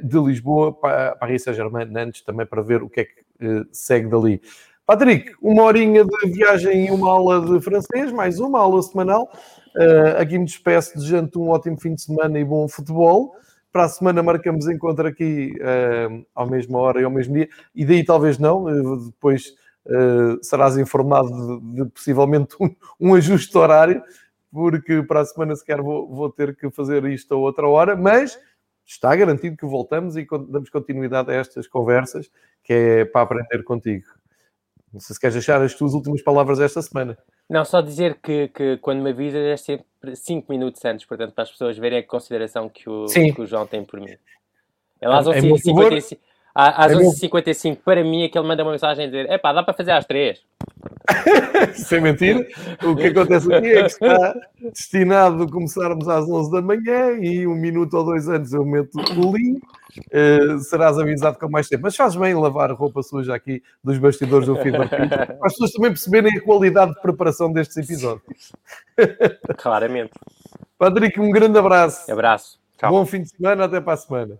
de Lisboa, para Paris Saint-Germain, Nantes, também para ver o que é que segue dali. Patrick, uma horinha de viagem e uma aula de francês, mais uma aula semanal. Aqui me despeço, desejando um ótimo fim de semana e bom futebol. Para a semana marcamos encontro aqui uh, à mesma hora e ao mesmo dia, e daí talvez não, uh, depois serás informado de, de possivelmente um, um, ajuste horário, porque para a semana sequer vou, vou ter que fazer isto a outra hora, mas está garantido que voltamos e damos continuidade a estas conversas, que é para aprender contigo. Não sei se queres deixar as tuas últimas palavras esta semana. Não, só dizer que, que quando me avisas é sempre 5 minutos antes, portanto, para as pessoas verem a consideração que o, que o João tem por mim. Ele às 11h55, às 11h55 para mim é que ele manda uma mensagem a dizer: é pá, dá para fazer às 3. Sem mentir, o que acontece aqui é que está destinado a começarmos às 11 da manhã e um minuto ou dois antes eu meto o link. Uh, serás avisado com mais tempo. Mas faz bem lavar roupa suja aqui dos bastidores do Fever para as pessoas também perceberem a qualidade de preparação destes episódios. Claramente. Patrick, um grande abraço. Abraço. Tchau. Bom fim de semana, até para a semana.